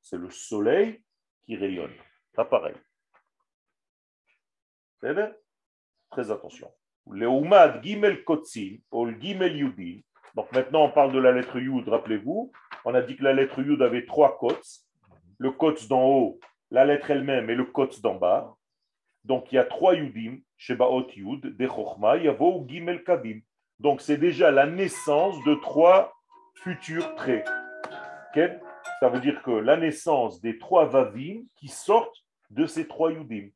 C'est le soleil qui rayonne. Pas pareil. Très attention. Leumad Gimel Kotsin, ou le Gimel Yudin. Donc maintenant, on parle de la lettre Yud, rappelez-vous. On a dit que la lettre Yud avait trois kots. Le kots d'en haut, la lettre elle-même et le kots d'en bas. Donc il y a trois Yudim, Shebaot Yud, de Chochma, Yavo Gimel Kavim. Donc c'est déjà la naissance de trois futurs traits. Quel Ça veut dire que la naissance des trois Vavim qui sortent de ces trois Yudim.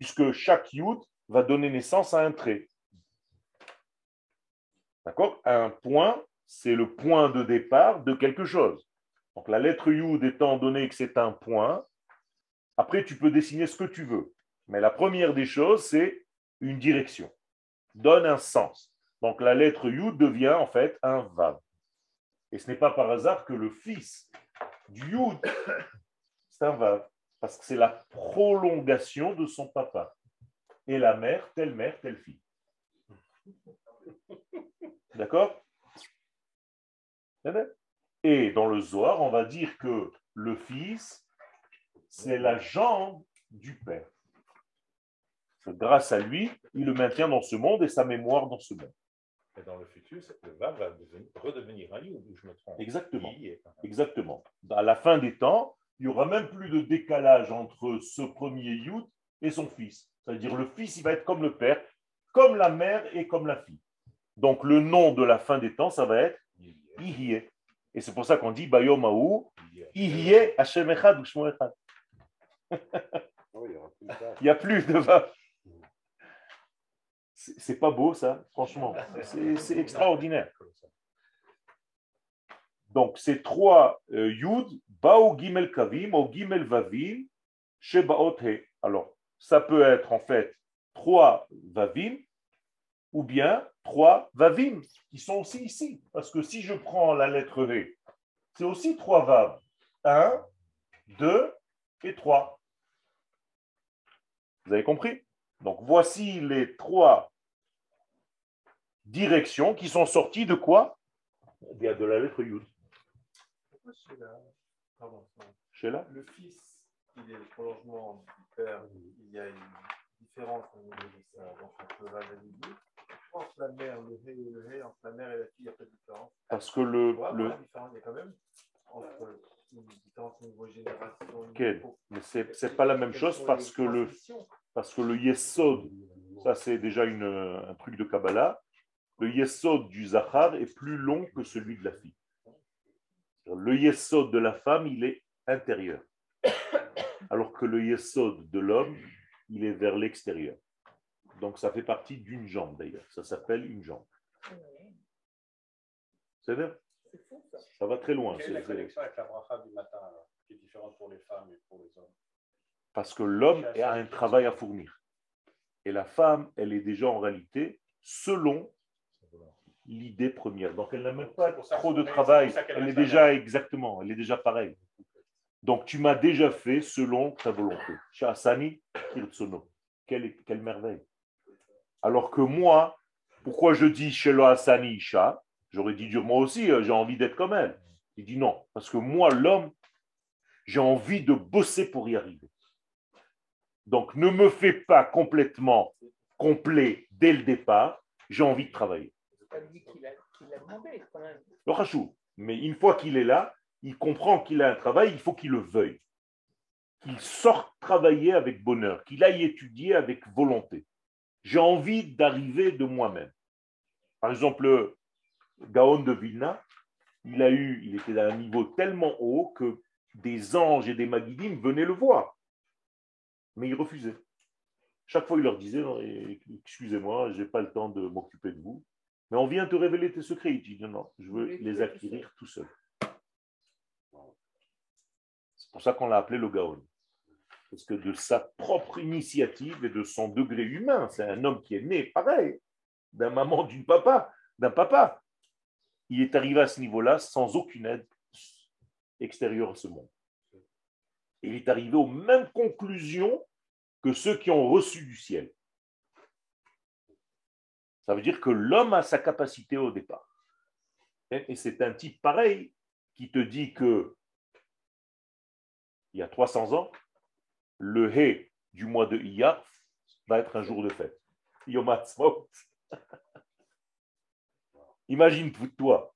Puisque chaque Yud va donner naissance à un trait. D'accord? Un point, c'est le point de départ de quelque chose. Donc la lettre Yud étant donné que c'est un point, après tu peux dessiner ce que tu veux. Mais la première des choses, c'est une direction. Donne un sens. Donc la lettre Yud devient en fait un Vav. Et ce n'est pas par hasard que le fils du Yud, c'est un Vav. Parce que c'est la prolongation de son papa. Et la mère, telle mère, telle fille. D'accord? Et dans le Zohar, on va dire que le fils, c'est la jambe du père. Grâce à lui, il le maintient dans ce monde et sa mémoire dans ce monde. Et dans le futur, le va devenir- redevenir un Yud, où je me trompe? Exactement. Est- Exactement. À la fin des temps, il n'y aura même plus de décalage entre ce premier Yud et son fils. C'est-à-dire le fils, il va être comme le père, comme la mère et comme la fille. Donc le nom de la fin des temps, ça va être Ihye. Et c'est pour ça qu'on dit Bayomahu, Ihye Hashem Echad ou Shmo Echad. Oh, il y n'y a plus de. C'est pas beau ça, franchement. C'est extraordinaire. Donc, ces trois euh, yud, bao gimel kavim, ou gimel vavim, shebaot he. Alors, ça peut être en fait trois vavim, ou bien trois vavim, qui sont aussi ici. Parce que si je prends la lettre V, c'est aussi trois vav. Un, deux et trois. Vous avez compris? Donc, voici les trois directions qui sont sorties de quoi? Eh de la lettre yud. Pourquoi chez la... Pardon, là Le fils, il est le prolongement du père, il y a une différence au niveau de entre la et le Entre la mère, le hé et le hé, entre la mère et la fille, il n'y a pas de différence. Parce que le, Ouais, le, il y a quand même entre une différence au niveau génération. Ok, mais c'est c'est pas la même chose parce que le parce que le yesod, ça c'est déjà une, un truc de Kabbalah, le yesod du zachar est plus long que celui de la fille. Le yesod de la femme, il est intérieur, alors que le yesod de l'homme, il est vers l'extérieur. Donc ça fait partie d'une jambe d'ailleurs, ça s'appelle une jambe. C'est vrai ça. Va très loin. Quelle est c'est- la connexion avec la bracha du matin, alors, qui est différente pour les femmes et pour les hommes? Parce que l'homme a un travail à fournir. Et la femme, elle est déjà en réalité selon l'idée première. Donc elle n'a même pas trop de travail. Elle est déjà exactement, elle est déjà pareille. Donc tu m'as déjà fait selon ta volonté. Shasani Kirtsono. Quelle, quelle merveille. Alors que moi, pourquoi je dis Shelo Asani Isha? J'aurais dit dur moi aussi, euh, j'ai envie d'être comme elle. Il dit non, parce que moi, l'homme, j'ai envie de bosser pour y arriver. Donc ne me fais pas complètement complet dès le départ, j'ai envie de travailler. Pas lui qui l'a demandé. Le rachou. Mais une fois qu'il est là, il comprend qu'il a un travail, il faut qu'il le veuille. Qu'il sorte travailler avec bonheur, qu'il aille étudier avec volonté. J'ai envie d'arriver de moi-même. Par exemple, Gaon de Vilna, il a eu, il était à un niveau tellement haut que des anges et des magidim venaient le voir. Mais il refusait. Chaque fois, il leur disait Excusez-moi, je n'ai pas le temps de m'occuper de vous. Mais on vient te révéler tes secrets. Il dit Non, non, je veux les acquérir tout seul. C'est pour ça qu'on l'a appelé le Gaon. Parce que de sa propre initiative et de son degré humain, c'est un homme qui est né pareil, d'un maman, d'une papa, d'un papa. Il est arrivé à ce niveau-là sans aucune aide extérieure à ce monde. Et il est arrivé aux mêmes conclusions que ceux qui ont reçu du ciel. Ça veut dire que l'homme a sa capacité au départ. Et c'est un type pareil qui te dit que il y a 300 ans, le hé du mois de Iyar va être un jour de fête. Yom. Imagine-toi,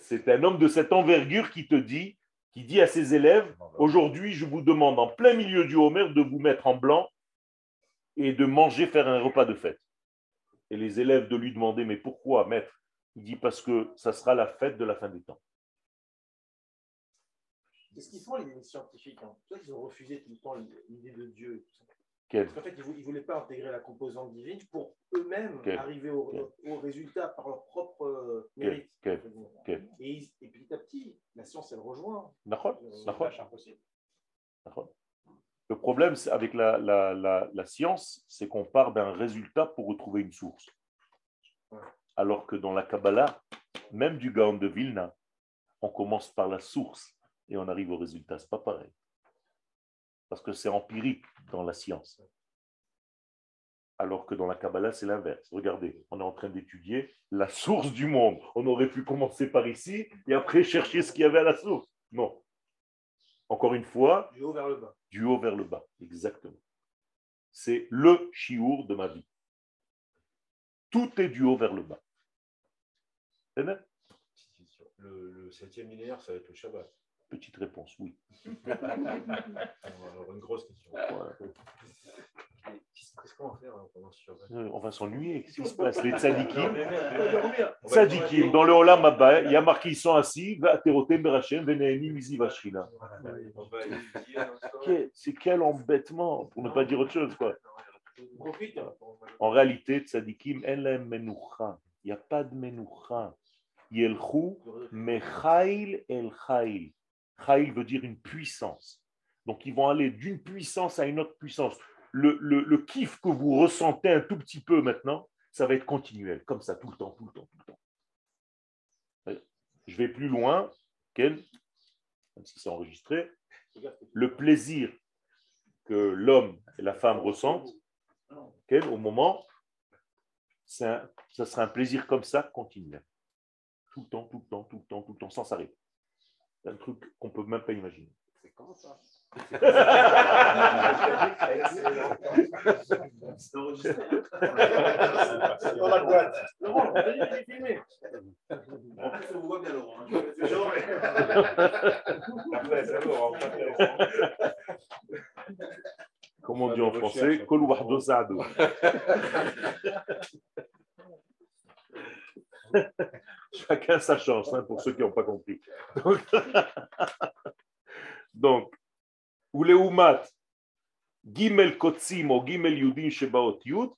c'est un homme de cette envergure qui te dit, qui dit à ses élèves, aujourd'hui je vous demande en plein milieu du Homer de vous mettre en blanc et de manger, faire un repas de fête. Et les élèves de lui demander, mais pourquoi, maître? Il dit, parce que ça sera la fête de la fin des temps. Qu'est-ce qu'ils font les scientifiques hein? Qu'ils ont refusé tout le temps l'idée de Dieu. Quel? Parce qu'en fait, ils ne voulaient pas intégrer la composante divine pour eux-mêmes arriver au, résultat par leur propre euh, mérite. Quel? Quel? Et, ils- et petit à petit, la science, elle rejoint. D'accord Euh, impossible. D'accord. Le problème avec la, la- la- la science, c'est qu'on part d'un résultat pour retrouver une source. Alors que dans la Kabbalah, même du Gaon de Vilna, on commence par la source et on arrive au résultat. C'est pas pareil. Parce que c'est empirique dans la science. Alors que dans la Kabbalah, c'est l'inverse. Regardez, on est en train d'étudier la source du monde. On aurait pu commencer par ici et après chercher ce qu'il y avait à la source. Non. Encore une fois, Du haut vers le bas. du haut vers le bas. Exactement. C'est le chiour de ma vie. Tout est du haut vers le bas. Petite question. Le, le septième millénaire, ça va être le Shabbat. Petite réponse, oui. Alors, une grosse question. Voilà. Qu'est-ce qu'on va faire hein, pendant ce Euh, On va s'ennuyer. Qu'est-ce qui se passe Les tzadikim, va tzadikim, dans le Olam Abba, il y a marqué ils sont assis, Va'aterotem berachem, veneeni mizi va étudier ensemble. Quel- C'est quel embêtement, pour ne pas dire autre chose. Quoi. Hein. En réalité, tzadikim, en menoucha. Il n'y a pas de menoucha. Yelchu mechail el chail. Chail veut dire une puissance. Donc ils vont aller d'une puissance à une autre puissance. Le, le, kiff que vous ressentez un tout petit peu maintenant, ça va être continuel, comme ça, tout le temps, tout le temps, tout le temps. Je vais plus loin, Ken, même si c'est enregistré. Le plaisir que l'homme et la femme ressentent, au moment, un- ça sera un plaisir comme ça, continuel. Tout le temps, tout le temps, tout le temps, tout le temps, sans s'arrêter. C'est un truc qu'on ne peut même pas imaginer. C'est quand ça? C'est enregistré. C'est dans la boîte. Laurent. En plus, on vous voit bien, Laurent. hein. Fais genre, Après, va, on dit en français, saado. Chacun sa chance, hein, pour ceux qui n'ont pas compris. Donc, gimel kotsim ou gimel yudin shebaot yud,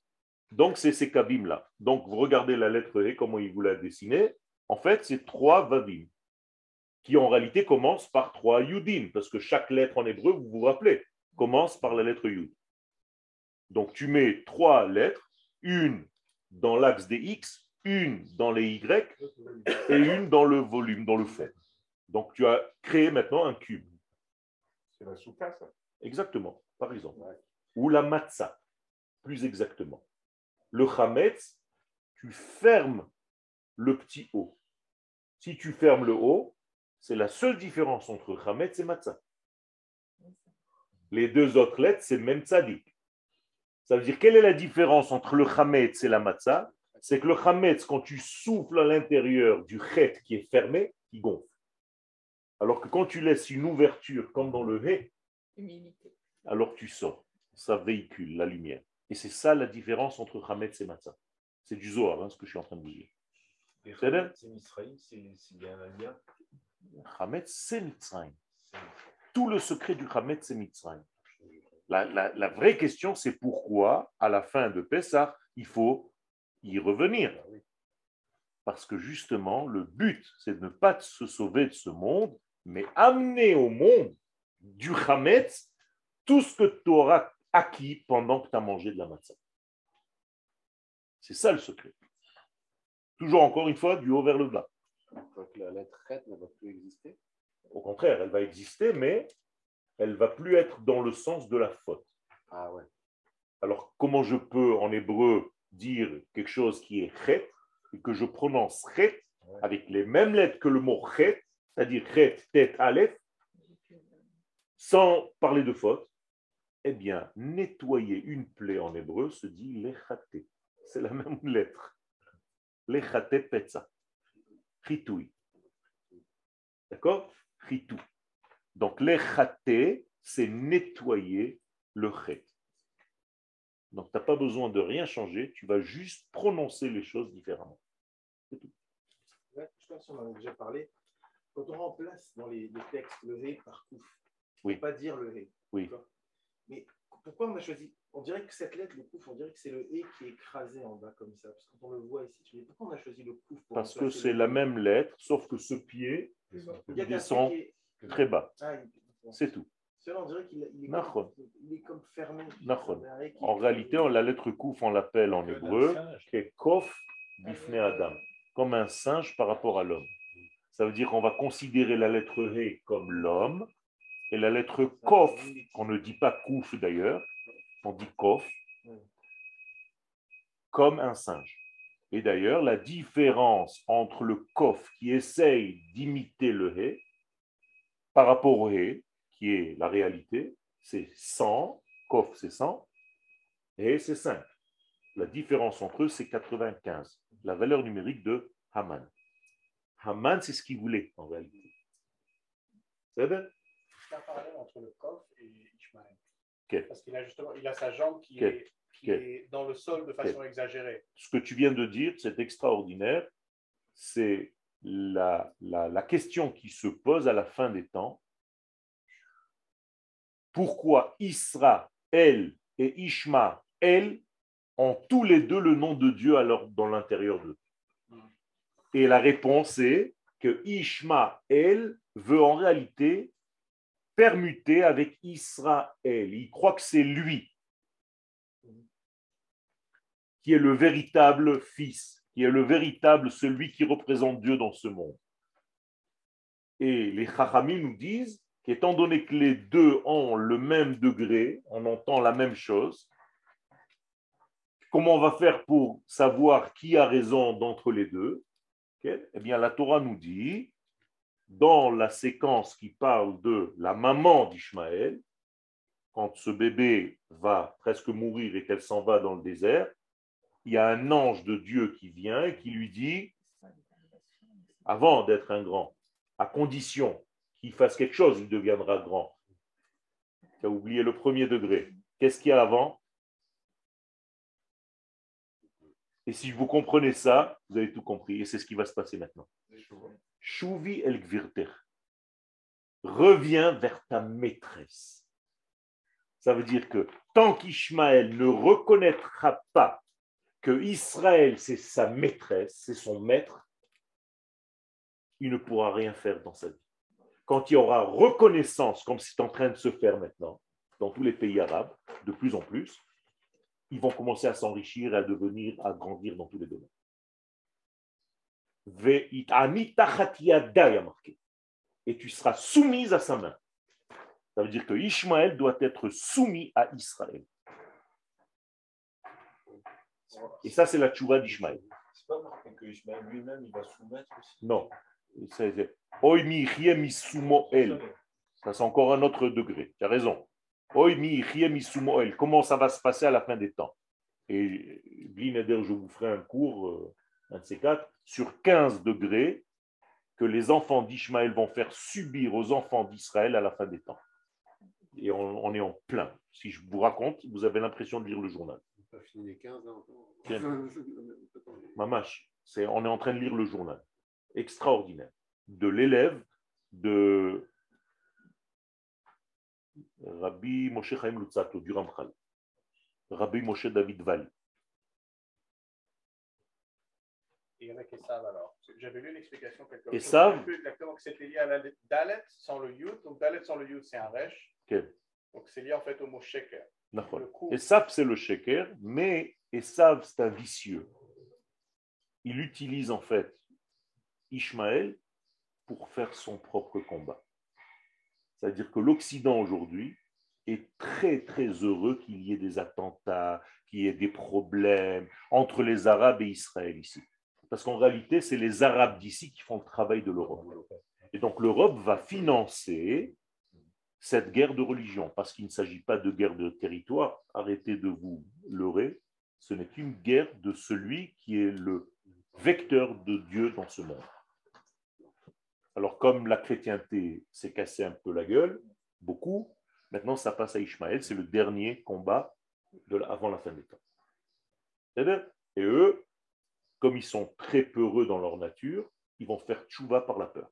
donc c'est ces kavim là. Donc vous regardez la lettre E, comment il vous l'a dessiné. En fait, c'est trois vavim qui en réalité commencent par trois yudim, parce que chaque lettre en hébreu, vous vous rappelez, commence par la lettre yud. Donc tu mets trois lettres, une dans l'axe des x, une dans les y et une dans le volume, dans le fond. Donc tu as créé maintenant un cube. C'est la souka, ça? Exactement, par exemple. Ou la matzah, plus exactement. Le chametz, tu fermes le petit O. Si tu fermes le O, c'est la seule différence entre chametz et matzah. Les deux autres lettres, c'est même tzadik. Ça veut dire, quelle est la différence entre le chametz et la matzah? C'est que le chametz, quand tu souffles à l'intérieur du chet qui est fermé, il gonfle. Alors que quand tu laisses une ouverture, comme dans le hé, Humilité. alors tu sors. Ça véhicule la lumière. Et c'est ça la différence entre Hametz et Matzah. C'est du Zohar, hein, ce que je suis en train de vous dire. Et C'est vrai C'est bien un lien. Hametz, c'est Mitzrayim. Tout le secret du Hametz, c'est Mitzrayim. La, la- la vraie question, c'est pourquoi, à la fin de Pessah, il faut y revenir. Parce que justement, le but, c'est de ne pas se sauver de ce monde, mais amener au monde du Hametz tout ce que tu auras acquis pendant que tu as mangé de la matzah. C'est ça le secret. Toujours encore une fois, du haut vers le bas. Donc la ne va plus exister. Au contraire, elle va exister, mais elle va plus être dans le sens de la faute. Ah ouais. Alors, comment je peux en hébreu dire quelque chose qui est chet et que je prononce chet avec les mêmes lettres que le mot chet, c'est-à-dire chet, tête, aleph, sans parler de faute Eh bien, nettoyer une plaie en hébreu se dit lechate. C'est la même lettre. Lechate petza. Chitoui. D'accord? Chitou. Donc, lechate, c'est nettoyer le chet. Donc, tu n'as pas besoin de rien changer, tu vas juste prononcer les choses différemment. Ouais, je pense qu'on en a déjà parlé. Quand on remplace dans les, les textes le hé par kouf, Oui. pas dire le. Oui. D'accord Mais pourquoi on a choisi On dirait que cette lettre, le kouf, on dirait que c'est le hé qui est écrasé en bas comme ça. Parce que quand on le voit ici, tu dis pourquoi on a choisi le kouf pour Parce que c'est la même lettre, sauf que ce pied descend très bas. Ah, C'est tout. Celui-là, on dirait qu'il il est, comme- il est comme fermé. Qui- En réalité, on- la lettre kouf, on l'appelle en hébreu kekof bifne adam, comme un singe par rapport à l'homme. Ça veut dire qu'on va considérer la lettre He comme l'homme et la lettre kof, qu'on ne dit pas kouf d'ailleurs, on dit kof, comme un singe. Et d'ailleurs, la différence entre le kof qui essaye d'imiter le He par rapport au He, qui est la réalité, c'est 100, kof c'est 100, et c'est 5. La différence entre eux, c'est 95, la valeur numérique de Haman. Haman, c'est ce qu'il voulait en réalité. C'est vrai C'est un parallèle entre le coffre et Ishmael. Parce qu'il a justement il a sa jambe qui, est, qui Ok. est dans le sol de façon exagérée. Ce que tu viens de dire, c'est extraordinaire. C'est la, la, la question qui se pose à la fin des temps. Pourquoi Israël et Ishmael ont tous les deux le nom de Dieu alors dans l'intérieur d'eux Et la réponse est que Ishmaël veut en réalité permuter avec Israël. Il croit que c'est lui qui est le véritable fils, qui est le véritable celui qui représente Dieu dans ce monde. Et les Chachamim nous disent qu'étant donné que les deux ont le même degré, on entend la même chose, comment on va faire pour savoir qui a raison d'entre les deux? Eh bien, la Torah nous dit, dans la séquence qui parle de la maman d'Ishmaël, quand ce bébé va presque mourir et qu'elle s'en va dans le désert, il y a un ange de Dieu qui vient et qui lui dit, avant d'être un grand, à condition qu'il fasse quelque chose, il deviendra grand. Tu as oublié le premier degré. Qu'est-ce qu'il y a avant? Et si vous comprenez ça, vous avez tout compris. Et c'est ce qui va se passer maintenant. Chouvi el gvirter. Reviens vers ta maîtresse. Ça veut dire que tant qu'Ishmaël ne reconnaîtra pas que Israël, c'est sa maîtresse, c'est son maître, il ne pourra rien faire dans sa vie. Quand il y aura reconnaissance, comme c'est en train de se faire maintenant, dans tous les pays arabes, de plus en plus, ils vont commencer à s'enrichir et à devenir, à grandir dans tous les domaines. Et tu seras soumise à sa main. Ça veut dire que Ishmaël doit être soumis à Israël. Et ça, c'est la tchouva d'Ishmaël. C'est pas marqué que Ishmaël lui-même, il va soumettre aussi. Non. Ça, c'est encore un autre degré. Tu as raison. Comment ça va se passer à la fin des temps? Et Blinéder, je vous ferai un cours, euh, un de ces quatre, sur 15 degrés que les enfants d'Ishmaël vont faire subir aux enfants d'Israël à la fin des temps. Et on, on est en plein. Si je vous raconte, vous avez l'impression de lire le journal. Pas fini les 15 ans encore. Tiens. Mamache, c'est, on est en train de lire le journal. Extraordinaire. De l'élève de Rabbi Moshe Chaim Lutzato, du Ramchal. Rabbi Moshe David Val. Et il y en a qui savent alors. J'avais lu l'explication quelque Et chose. savent. Exactement que c'était lié à la Dalet sans le Yud. Donc Dalet sans le Yud, c'est un Resh. Ok. Donc c'est lié en fait au mot Sheker. Coup, Esav, c'est le sheker, mais Esav, c'est un vicieux. Il utilise en fait Ishmaël pour faire son propre combat. C'est-à-dire que l'Occident aujourd'hui est très très heureux qu'il y ait des attentats, qu'il y ait des problèmes entre les Arabes et Israël ici. Parce qu'en réalité, c'est les Arabes d'ici qui font le travail de l'Europe. Et donc l'Europe va financer cette guerre de religion, parce qu'il ne s'agit pas de guerre de territoire. Arrêtez de vous leurrer. Ce n'est qu'une guerre de celui qui est le vecteur de Dieu dans ce monde. Alors, comme la chrétienté s'est cassé un peu la gueule, beaucoup, maintenant ça passe à Ishmaël, c'est le dernier combat avant la fin des temps. C'est-à-dire, Et eux, comme ils sont très peureux dans leur nature, ils vont faire tchouva par la peur.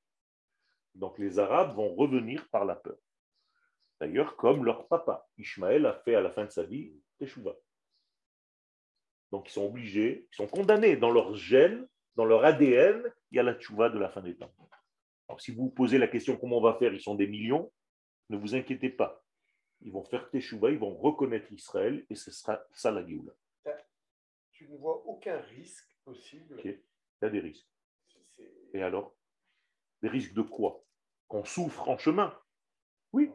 Donc les Arabes vont revenir par la peur. D'ailleurs, comme leur papa, Ishmaël, a fait à la fin de sa vie tchouva. Donc ils sont obligés, ils sont condamnés dans leur gène, dans leur ADN, il y a la tchouva de la fin des temps. Alors, si vous vous posez la question comment on va faire, ils sont des millions, ne vous inquiétez pas. Ils vont faire Teshuvah, ils vont reconnaître Israël et ce sera ça la Géoula. Tu ne vois aucun risque possible. Il y a des risques. Et alors? Des risques de quoi? Qu'on souffre en chemin? Oui,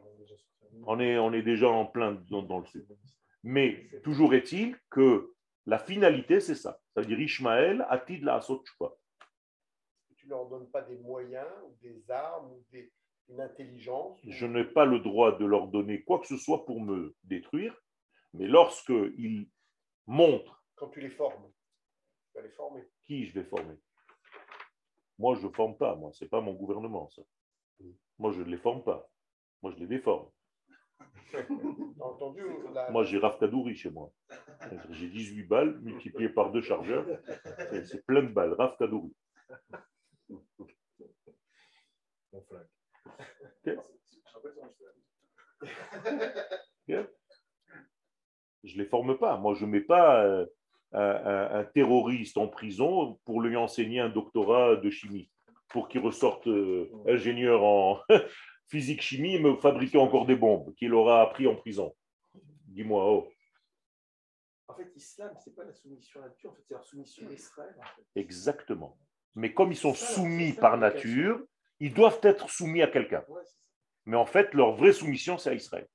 on est, on est déjà en plein dans, dans le sud. Mais toujours est-il que la finalité, c'est ça. Ça veut dire Ishmaël, Atid la Asot. Tu ne leur donnes pas des moyens ou des armes ou des- une intelligence. ou- Je n'ai pas le droit de leur donner quoi que ce soit pour me détruire, mais lorsqu'ils montrent Quand tu les formes, tu vas les former. qui je vais former. Moi, je ne forme pas, moi, ce n'est pas mon gouvernement, ça. Moi, je ne les forme pas. Moi, je les déforme. Tu as entendu la- Moi, j'ai Rav Kadouri chez moi. J'ai 18 balles multipliées par deux chargeurs. C'est- plein de balles. Rav Kadouri. Mon flingue. Ok Je ne les forme pas. Moi, je ne mets pas euh, un- terroriste en prison pour lui enseigner un doctorat de chimie, pour qu'il ressorte euh, ingénieur en physique-chimie, mais fabriquer encore des bombes qu'il aura appris en prison. Dis-moi, oh, En fait, l'islam, c'est pas la soumission à Dieu, en fait, c'est la soumission à Israël. En fait. exactement. Mais comme ils sont soumis par nature, ils doivent être soumis à quelqu'un. Mais en fait, leur vraie soumission, c'est à Israël.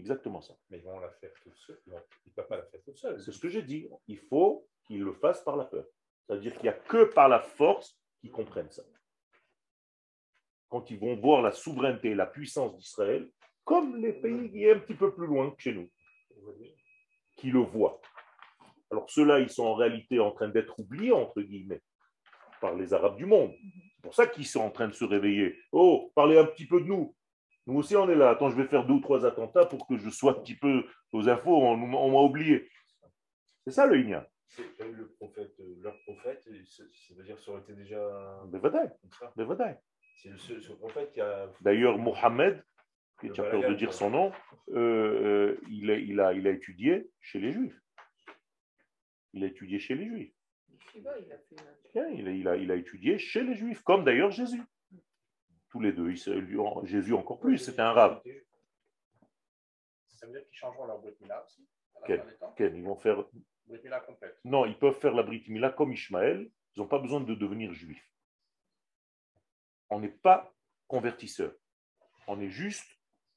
Exactement ça. Mais ils vont la faire tout seul. Non, ils ne peuvent pas la faire tout seul. C'est ce que j'ai dit. Il faut qu'ils le fassent par la peur. C'est-à-dire qu'il n'y a que par la force qu'ils comprennent ça. Quand ils vont voir la souveraineté et la puissance d'Israël, comme les pays qui est un petit peu plus loin que chez nous, qui le voient. Alors ceux-là, ils sont en réalité en train d'être oubliés, entre guillemets, par les Arabes du monde. C'est pour ça qu'ils sont en train de se réveiller. Oh, parlez un petit peu de nous. Nous aussi, on est là. Attends, je vais faire deux ou trois attentats pour que je sois un petit peu aux infos. On, on m'a oublié. C'est ça le eu le prophète, euh, leur prophète, ça veut dire que ça aurait été déjà. C'est le seul- ce prophète qui a. D'ailleurs, Mohamed, tu as peur de dire son nom, euh, euh, il, a, il, a, il a étudié chez les Juifs. Il a étudié chez les Juifs. Il a fait une- Tiens, Il a, il, a, il a étudié chez les Juifs, comme d'ailleurs Jésus. Tous les deux. Il Jésus encore plus, c'était un rab. Ça veut dire qu'ils changeront leur Brit Mila aussi à la Quel, fin des temps quel, ils vont faire... Brit Mila complète. Non, ils peuvent faire la Brit Mila comme Ishmaël. Ils n'ont pas besoin de devenir juifs. On n'est pas convertisseur. On est juste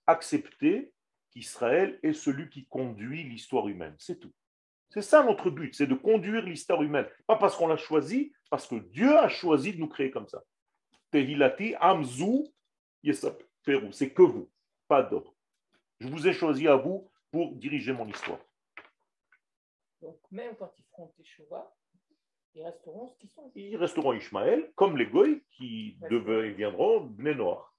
accepter qu'Israël est celui qui conduit l'histoire humaine. C'est tout. C'est ça notre but, c'est de conduire l'histoire humaine. Pas parce qu'on l'a choisi, parce que Dieu a choisi de nous créer comme ça. Tehilati, Amzu, Yesaperu. C'est que vous, pas d'autres. Je vous ai choisi à vous pour diriger mon histoire. Donc, même quand ils feront Teshuvah, ils resteront ce qu'ils sont. ils resteront Ishmaël, comme les Goïs qui deviendront Bnei Noir,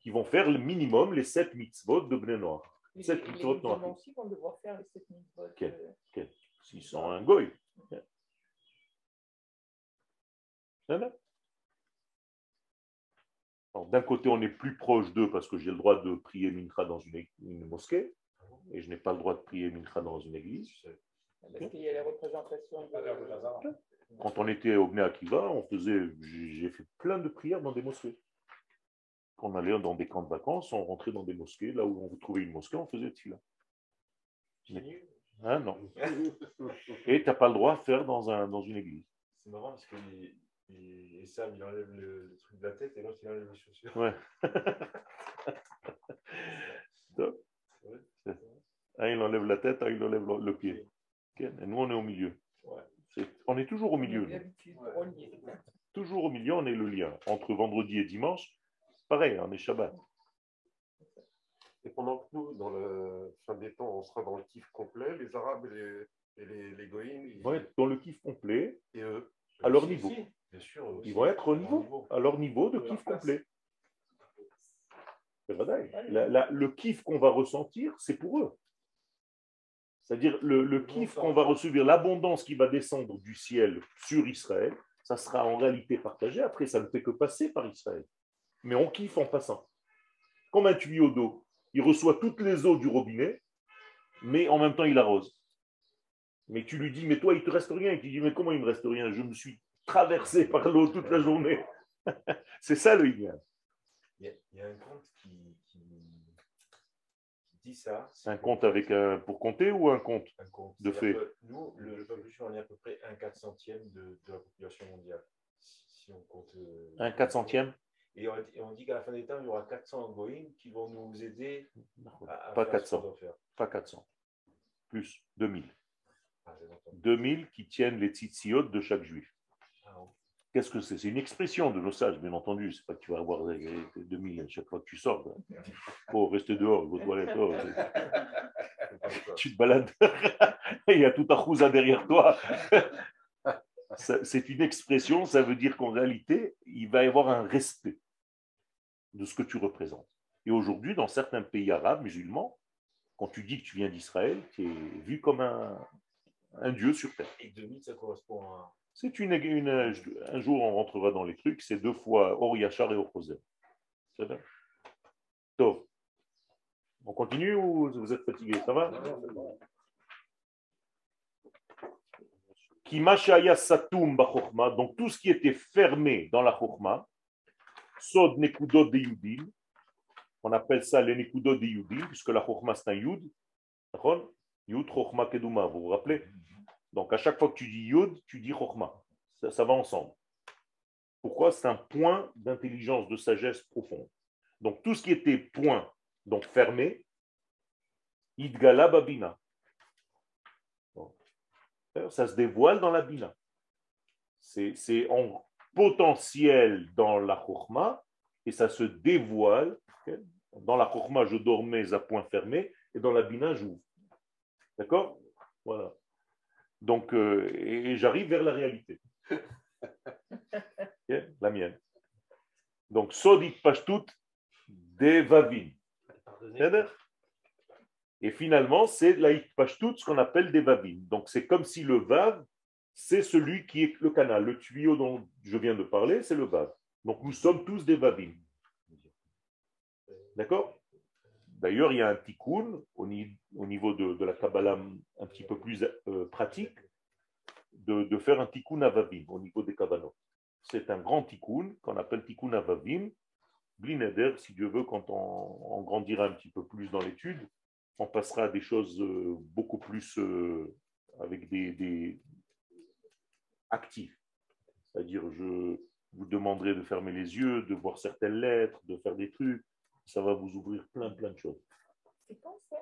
qui vont faire le minimum les sept mitzvot de Bnei Noir. Les, Sept les mitzvot aussi vont devoir faire les sept mitzvot. Ok. S'ils sont un. Alors, D'un côté, on est plus proche d'eux parce que j'ai le droit de prier Mincha dans une, mosquée et je n'ai pas le droit de prier Mincha dans une église. Parce qu'il y a les représentations de. Quand on était au Bnei Akiva, on faisait, j'ai fait plein de prières dans des mosquées. Quand on allait dans des camps de vacances, on rentrait dans des mosquées, là où on trouvait une mosquée, on faisait tefila. Mais- Hein, non. Et tu n'as pas le droit de faire dans, un, dans une église. C'est marrant parce que il, il, Esav, il enlève le, le truc de la tête et l'autre il enlève les chaussures. Ouais. Ouais. Un, il enlève la tête, un, il enlève le, le pied. Et nous, on est au milieu. Ouais. C'est- On est toujours au milieu. nous. Toujours au milieu, on est le lien. Entre vendredi et dimanche, pareil, on est Shabbat. Et pendant que nous, dans le fin des temps, on sera dans le kiff complet, les Arabes et les, et les, les Goïms, Ils vont être dans le kiff complet, et eux, à leur niveau. aussi, Bien sûr. aussi. Ils vont être au À leur niveau, à leur niveau de kiff complet. La- la- le kiff qu'on va ressentir, c'est pour eux. C'est-à-dire le, le kiff qu'on va recevoir, l'abondance qui va descendre du ciel sur Israël, ça sera en réalité partagé. Après, ça ne fait que passer par Israël. Mais on kiffe en passant. Comme un tuyau d'eau. Il reçoit toutes les eaux du robinet, mais en même temps, il arrose. Mais tu lui dis, mais toi, il te reste rien. Et tu dis, mais comment il me reste rien? Je me suis traversé par l'eau toute la journée. c'est ça le Ignan. Il y, a, il y a un conte qui, qui, qui dit ça. C'est un compte avec un, pour compter ou un compte un compte. de fait. Nous, le, le peuple juif, on est à peu près un 4 centième de, de la population mondiale. Si, si on compte. euh, Un 4 centième Et on, et on dit qu'à la fin des temps, il y aura 400 goïms qui vont nous aider à, à Pas faire ce 400. qu'on doit faire. Pas 400. Plus 2000. Ah, j'ai entendu. 2000 qui tiennent les tzitziot de chaque juif. Ah. Qu'est-ce que c'est? C'est une expression de nos sages, bien entendu. C'est pas que tu vas avoir les- les 2000 à chaque fois que tu sors. Oh, restez dehors, vos toilettes. oh, tu te balades. Il y a tout un rousa derrière toi. C'est une expression, ça veut dire qu'en réalité, il va y avoir un respect de ce que tu représentes. Et aujourd'hui, dans certains pays arabes, musulmans, quand tu dis que tu viens d'Israël, tu es vu comme un, un dieu sur terre. Et 2000, ça correspond à. C'est une, une- un jour, on rentrera dans les trucs, c'est deux fois Or Yachar et Or Chosem. C'est vrai? Tov. On continue ou vous êtes fatigué? Ça va? Non, non, c'est bon. Ki mashaya satum bachokma, donc tout ce qui était fermé dans la chokma, sod nekudot de yudim, on appelle ça les nekudot de yudim, puisque la chokma c'est un yud, Yud, chokma, keduma, vous vous rappelez Donc à chaque fois que tu dis yud, tu dis chokma, ça, va ensemble. Pourquoi? C'est un point d'intelligence, de sagesse profonde. Donc tout ce qui était point, donc fermé, idgala babina. Ça se dévoile dans la bina. C'est en potentiel dans la chokma et ça se dévoile. Dans la chokma, je dormais à point fermé et dans la bina, j'ouvre. D'accord? Voilà. Donc, euh, et, et j'arrive vers la réalité. La mienne. Donc, Sodit Pashtut. C'est-à-dire Et finalement, c'est la Pashtut, ce qu'on appelle Devavim. Donc, c'est comme si le Vav, c'est celui qui est le canal. Le tuyau dont je viens de parler, c'est le Vav. Donc, nous sommes tous des Vavim. D'accord? D'ailleurs, il y a un tikkun au, ni- au niveau de, la Kabbalah un petit peu plus euh, pratique de, faire un tikkun avavim au niveau des kavanot. C'est un grand tikkun qu'on appelle tikkun avavim. Blineder, si Dieu veut, quand on, grandira un petit peu plus dans l'étude, on passera à des choses euh, beaucoup plus euh, avec des actifs. C'est-à-dire, je vous demanderai de fermer les yeux, de voir certaines lettres, de faire des trucs. Ça va vous ouvrir plein, plein de choses. C'est quand ça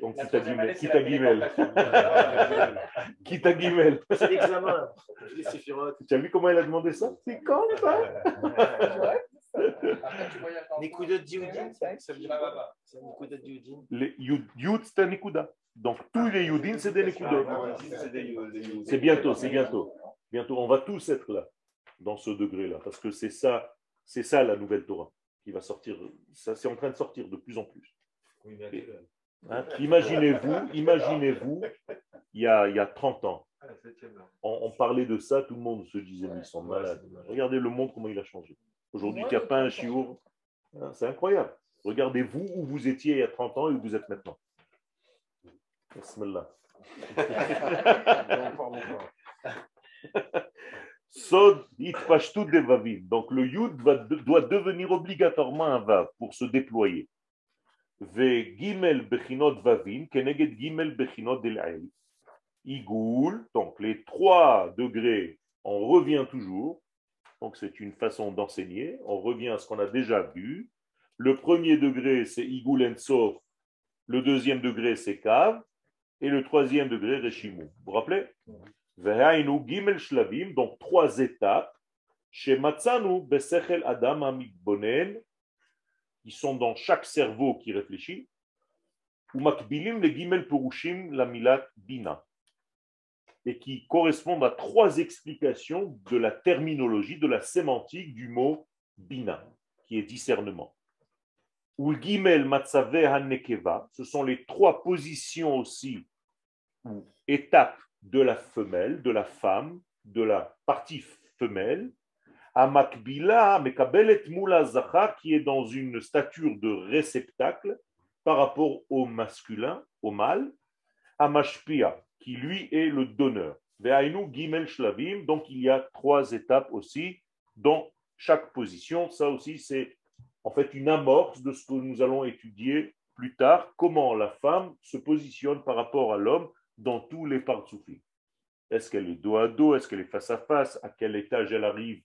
Donc, quitte à guimel. Quitte à guimel. Quitte à guimel. C'est l'examen. Tu as vu comment elle a demandé ça? C'est quand ça Nekuda Dioudin, ça veut dire quoi. C'est yud, un nikuda. Donc tous les yudin, c'est des nikudot. C'est bientôt, c'est bientôt. Bientôt, on va tous être là, dans ce degré-là, parce que c'est ça, c'est ça la nouvelle Torah qui va sortir. Ça, c'est en train de sortir de plus en plus. Hein, imaginez-vous, imaginez-vous, il y a, il y a 30 ans, Ah, on, on parlait de ça, tout le monde se disait, mais ils sont malades. Regardez le monde, comment il a changé. Aujourd'hui, il n'y a pas un chiour. Hein, C'est incroyable. Regardez-vous où vous étiez il y a 30 ans et où vous êtes maintenant. Bismillah. Sod itpashtu devavim. Donc le yud va- doit devenir obligatoirement un vav pour se déployer. Ve gimel bechinot vavim keneged gimel bechinot del Igoul, donc les trois degrés, on revient toujours. Donc c'est une façon d'enseigner. On revient à ce qu'on a déjà vu. Le premier degré, c'est Igoul Ensof. Le deuxième degré, c'est Kav. Et le troisième degré, Reshimu. Vous vous rappelez? Gimel donc trois étapes. Chez Matsanu Besechel Adam Amigbonen, qui sont dans chaque cerveau qui réfléchit. Ou Makbilim le Gimel Purushim la Milat Bina. Et qui correspondent à trois explications de la terminologie, de la sémantique du mot Bina, qui est discernement. Ou le Gimel Matzave Hanekeva, ce sont les trois positions aussi, ou étapes de la femelle, de la femme, de la partie femelle, à Makbila, Mekabelet Mula Zachar, qui est dans une stature de réceptacle par rapport au masculin, au mâle, à Mashpia, qui lui est le donneur. Donc il y a trois étapes aussi dans chaque position. Ça aussi, c'est en fait une amorce de ce que nous allons étudier plus tard, comment la femme se positionne par rapport à l'homme dans tous les partsoufis. Est-ce qu'elle est dos à dos? Est-ce qu'elle est face à face? À quel étage elle arrive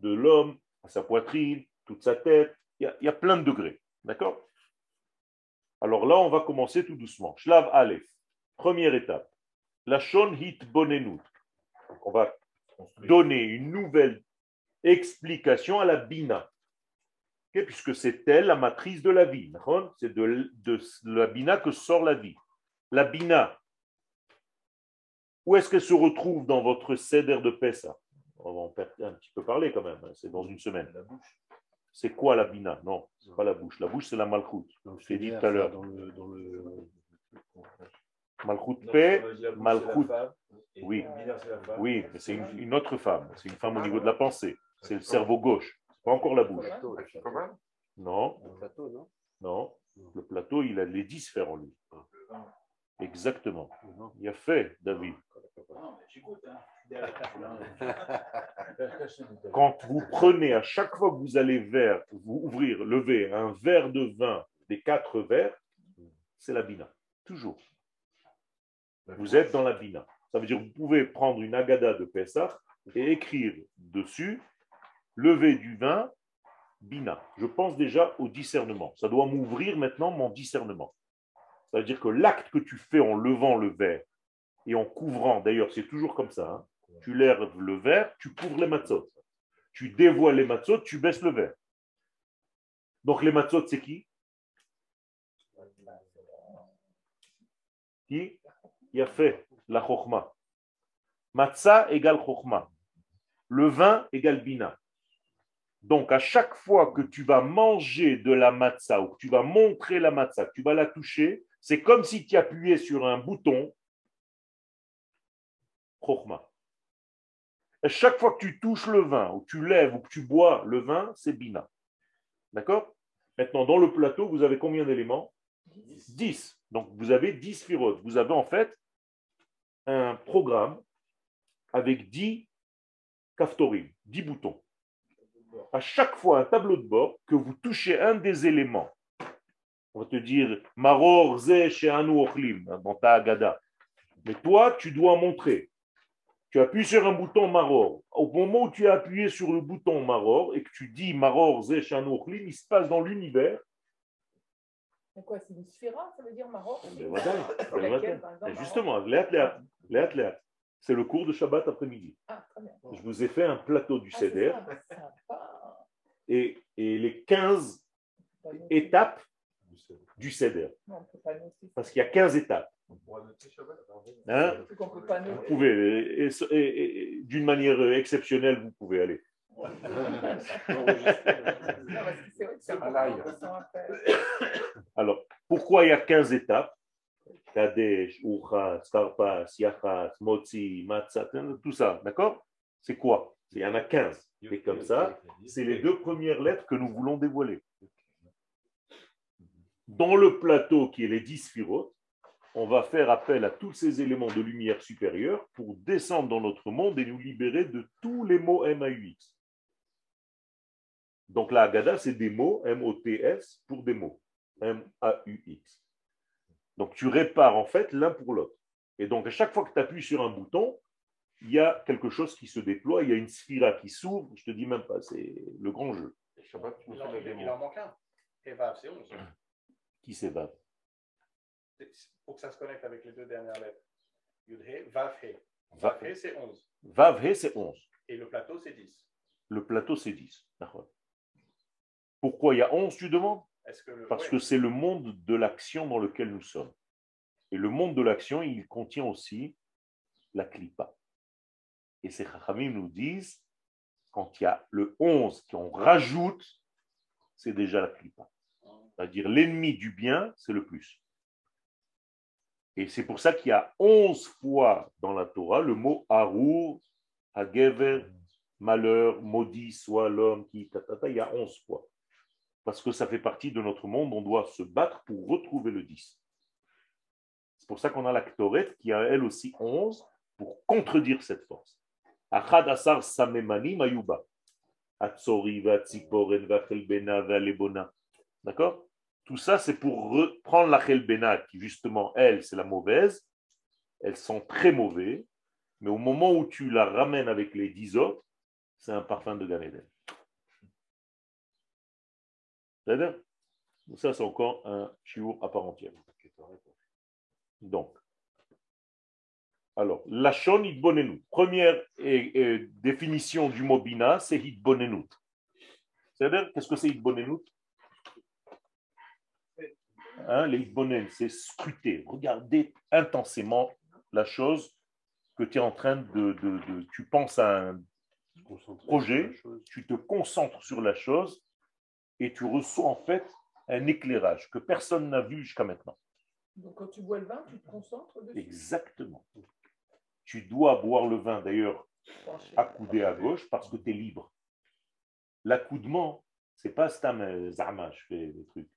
de l'homme? À sa poitrine? Toute sa tête? Il y, a, il y a plein de degrés. D'accord? Alors là, on va commencer tout doucement. Shlav Aleph. Première étape. La Shon Hit Bonenut. On va donner une nouvelle explication à la Bina. Puisque c'est elle la matrice de la vie. C'est de, de la Bina que sort la vie. La Bina, où est-ce qu'elle se retrouve dans votre céder de Pessa On va en un petit peu parler quand même, hein, c'est dans une semaine. La bouche. C'est quoi la bina? Non, c'est pas la bouche. La bouche, c'est la malchoute. Je t'ai dit tout à l'heure. Dans le, dans le... La femme, et Oui. c'est la femme. Oui, mais c'est une, une autre femme. C'est une femme au niveau de la pensée. C'est le cerveau gauche. C'est pas encore la bouche. Non, Le plateau, non non. Le plateau, il a les dix sphères en lui. Exactement. Il a fait, David. Mais j'écoute. Hein. Quand vous prenez à chaque fois que vous allez vers, vous ouvrir, lever un verre de vin des quatre verres, c'est la bina. Toujours. Vous êtes dans la bina. Ça veut dire que vous pouvez prendre une agada de Pessah et écrire dessus lever du vin, bina. Je pense déjà au discernement. Ça doit m'ouvrir maintenant mon discernement. Ça veut dire que l'acte que tu fais en levant le verre et en couvrant, d'ailleurs c'est toujours comme ça, hein, tu lèves le verre, tu couvres les matzot. Tu dévoiles les matzot, tu baisses le verre. Donc les matzot, c'est qui? Qui? A fait la chokhma. Matzah égale chokhma. Le vin égale bina. Donc, à chaque fois que tu vas manger de la matzah ou que tu vas montrer la matzah, que tu vas la toucher, c'est comme si tu appuyais sur un bouton. Chokhma. À chaque fois que tu touches le vin, ou que tu lèves, ou que tu bois le vin, c'est bina. D'accord? Maintenant, dans le plateau, vous avez combien d'éléments? 10. Donc, vous avez 10 firotes. Vous avez en fait un programme avec 10 kaftorim, 10 boutons. À chaque fois, un tableau de bord, que vous touchez un des éléments, on va te dire Maror ze she'anu ochlim dans ta agada. Mais toi, tu dois montrer. Tu appuies sur un bouton Maror. Au moment où tu as appuyé sur le bouton Maror et que tu dis Maror ze she'anu ochlim, il se passe dans l'univers. C'est quoi C'est une Ça veut dire Maroc Ben voilà, ben Laquelle, voilà. par exemple, Et Justement, léat, léat. c'est le cours de Shabbat après-midi. Ah, très bien. Je vous ai fait un plateau du Ah, Seder et, et les 15 On peut pas noter. étapes du Seder. Non, noter. Parce qu'il y a 15 étapes. Hein vous noter. pouvez, et- et d'une manière exceptionnelle, vous pouvez aller. Faire. Alors, pourquoi il y a 15 étapes? Kadesh, Ucha, Skarpas, Yachas, Motzi, Matzah, tout ça, d'accord? C'est quoi? Il y en a 15. Et comme ça, c'est les deux premières lettres que nous voulons dévoiler. Dans le plateau qui est les 10 sphirotes, on va faire appel à tous ces éléments de lumière supérieure pour descendre dans notre monde et nous libérer de tous les mots M-A-U-X. Donc la Haggadah, c'est des mots M-O-T-S pour des mots M-A-U-X. Donc tu répares en fait l'un pour l'autre. Et donc à chaque fois que tu appuies sur un bouton, il y a quelque chose qui se déploie, il y a une sphira qui s'ouvre, je te dis même pas, c'est le grand jeu. Tu Il en, il en manque un. Et Vav, c'est 11. Qui s'évade Pour que ça se connecte avec les deux dernières lettres. Yud-He, Vav-He. Va- Vav-He, c'est 11. Vav-He, c'est 11. Et le plateau, c'est 10. Le plateau, c'est 10. D'accord. Pourquoi il y a 11, tu demandes? Est-ce que le. Parce ouais. que c'est le monde de l'action dans lequel nous sommes. Et le monde de l'action, il contient aussi la clipa. Et ces chachamim nous disent, quand il y a le 11 qu'on rajoute, c'est déjà la clipa. C'est-à-dire l'ennemi du bien, c'est le plus. Et c'est pour ça qu'il y a 11 fois dans la Torah le mot Arur, Hagever, malheur, maudit soit l'homme qui. tatata, il y a 11 fois. Parce que ça fait partie de notre monde, on doit se battre pour retrouver le 10. C'est pour ça qu'on a la Ktoret qui a elle aussi 11 pour contredire cette force. Achad asar samemani mayuba. Atzori vatsiporen vachelbena valebona. D'accord? Tout ça, c'est pour reprendre la chelbena qui, justement, elle, c'est la mauvaise. Elles sont très mauvais. Mais au moment où tu la ramènes avec les 10 autres, c'est un parfum de Gan Eden. C'est-à-dire Donc Ça, c'est encore un chiour à part entière. Donc, alors, Lachon Hitbonenut. Première définition du mot bina, c'est Hitbonenut. C'est-à-dire, qu'est-ce que c'est Hitbonenut hein, Les Hitbonen, c'est scruter, regarder intensément la chose que tu es en train de, de- de- Tu penses à un projet, tu te concentres sur la chose et tu reçois en fait un éclairage que personne n'a vu jusqu'à maintenant. Donc quand tu bois le vin, tu te concentres dessus? Exactement. Tu dois boire le vin d'ailleurs accoudé à gauche parce que tu es libre. L'accoudement, c'est pas stam euh, zama, je fais des trucs.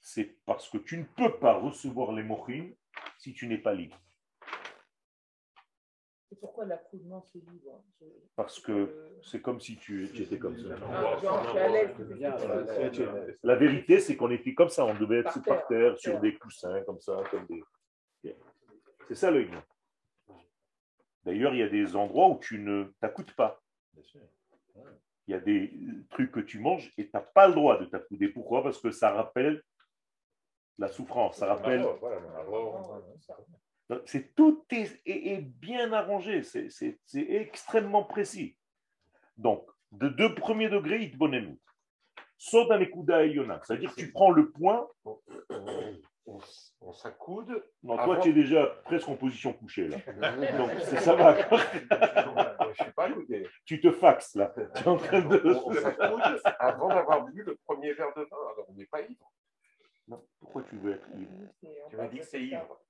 c'est parce que tu ne peux pas recevoir les mochines si tu n'es pas libre. Et pourquoi l'accoudement c'est libre Je- Parce que c'est comme si tu, tu étais comme ça. Ah, genre, à l'aise, La vérité, c'est qu'on était comme ça, on devait être Par par terre, terre, sur terre. des coussins, comme ça, comme des. C'est ça le hymne. D'ailleurs, il y a des endroits où tu ne t'accoutes pas. Il y a des trucs que tu manges et tu n'as pas le droit de t'accouder. Pourquoi? Parce que ça rappelle la souffrance, ça rappelle. C'est tout est, est- est bien arrangé, c'est extrêmement précis. Donc, de deux premiers degrés, il te bonne Saut dans les coups Yona, c'est-à-dire que tu prends le point. On, on- on s'accoude. Non, toi, tu es déjà presque en position couchée là. Donc, c'est- ça va. Je ne suis pas accoudé. tu te faxes là. Tu es en train de. On, on s'accoude avant d'avoir bu le premier verre de vin. Alors, on n'est pas ivre. Non, pourquoi tu veux être ivre? Tu m'as dit que c'est ivre.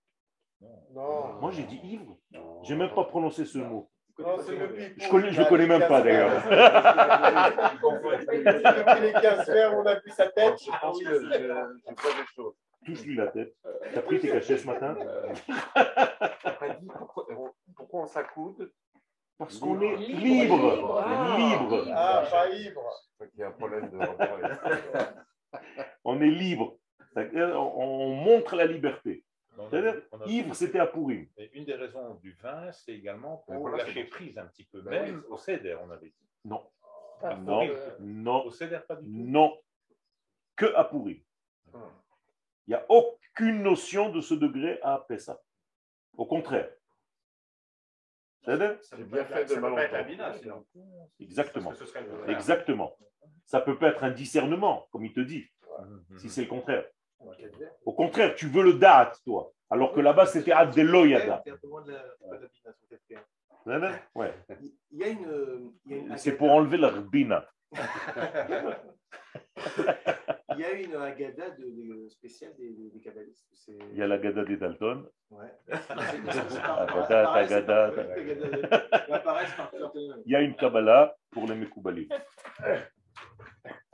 Non. Moi, j'ai dit ivre. J'ai même pas prononcé ce mot. Non, c'est le pipeau. Je connais, je le connais même pas d'ailleurs. Depuis les 15 verres, on a vu sa tête. Je pense que je, je vois des choses. Touche-lui la tête. T'as pris tes cachets ce matin Après, dis pourquoi, pourquoi on s'accoude Parce qu'on est Libre, libre. libre, ah, Libre. Ah, pas ivre. Il y a un problème de. On est libre. On montre la liberté. On a- C'est-à-dire, on a- Ivre, c'était à pourrir. Et une des raisons du vin, c'est également pour voilà, lâcher c'est bon. prise un petit peu, Ben même oui. au céder, on avait dit. Non, Pas non, euh, non, Au céder, pas du tout. non. Que à pourrir. Il n'y a aucune notion de ce degré à Pessa. Au contraire. J'ai bien fait de mal. Exactement. Exactement. Ça peut pas être un discernement, comme il te dit, si c'est le contraire. Au contraire, tu veux le date, toi. Alors que là-bas, c'était Adeloyada. Ouais. C'est pour enlever la rbina. Il y a une Agada de, de- spéciale des, des, kabbalistes. Il y a la Gada des Dalton. Ouais. Agada, Tagada. Il y a une Kabbalah pour les Mekoubalim.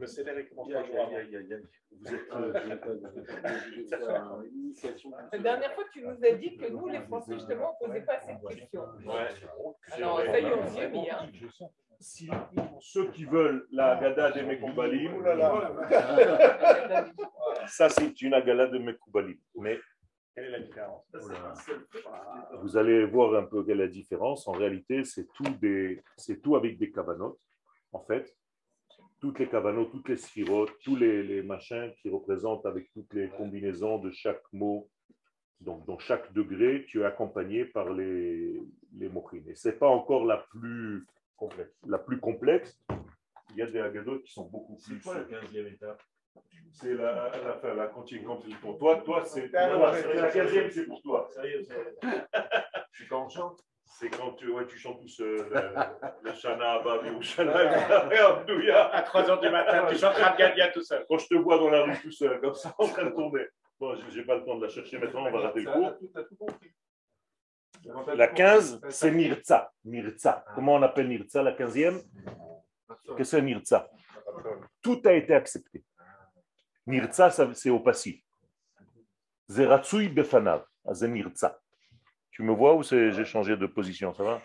Le y a- Vous êtes. euh, une initiation. La dernière fois, tu nous as dit que nous, les Français, justement, on ne posait pas cette question. Alors, ça y est, on s'y est mis. Hein. Si ceux qui veulent la Gada des Mekoubalim, ça c'est une Agala de Mekoubalim. Mais Quelle est la différence? Vous allez voir un peu quelle est la différence. En réalité, c'est tout, des, c'est tout avec des cavanotes. En fait, toutes les cavanotes, toutes les sphirotes, tous les, les machins qui représentent avec toutes les combinaisons de chaque mot. Donc, dans chaque degré, tu es accompagné par les, les mochines. Et ce n'est pas encore la plus complexe. La plus complexe, il y a des agadotes qui sont beaucoup plus. C'est quoi la 15e étape? C'est la, la fin, tu- pour toi, toi, c'est Ah, la ouais. quinzième, c'est pour toi. Sérieux, sérieux. C'est quand on chante C'est quand tu, ouais, tu chantes tout seul. Le Shana Abba Yerushalayim, À 3h du matin, tu chantes Rabgadia tout seul. Quand je te vois dans la rue tout seul, comme ça, en train de tourner. Bon, j'ai- j'ai pas le temps de la chercher maintenant, on va rater le cours. La 15, c'est Mirza. Mirza. Comment on appelle Mirza, la 15e Qu'est-ce que c'est Mirza Tout a été accepté. Mirza, c'est au passif. Zeratsui befanav. Ah, c'est Mirza. Tu me vois ou j'ai changé de position Ça va?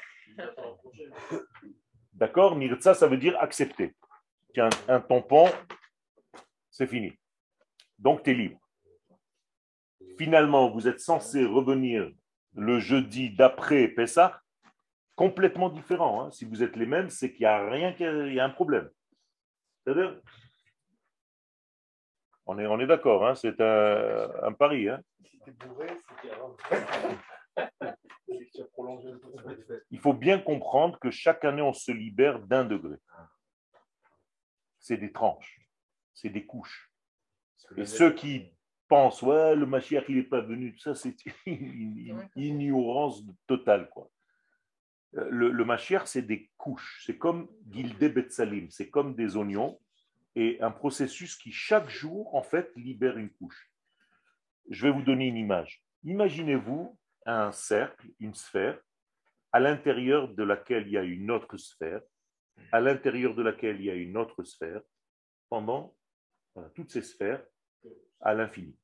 D'accord Mirza, ça veut dire accepter. Tiens, un tampon, c'est fini. Donc, tu es libre. Finalement, vous êtes censé revenir le jeudi d'après Pessah, complètement différent. hein. Si vous êtes les mêmes, c'est qu'il n'y a rien, qu'il y a un problème. C'est-à-dire, on est, on est d'accord, hein, c'est un, un pari. hein. Il faut bien comprendre que chaque année, on se libère d'un degré. C'est des tranches, c'est des couches. Et ceux qui pensent, ouais, le Mashiach, il n'est pas venu, tout ça, c'est une, ignorance totale. Quoi. Le, le c'est des couches. C'est comme Gildé Betsalim, c'est comme des oignons et un processus qui, chaque jour, en fait, libère une couche. Je vais vous donner une image. Imaginez-vous un cercle, une sphère, à l'intérieur de laquelle il y a une autre sphère, à l'intérieur de laquelle il y a une autre sphère, pendant voilà, toutes ces sphères à l'infini.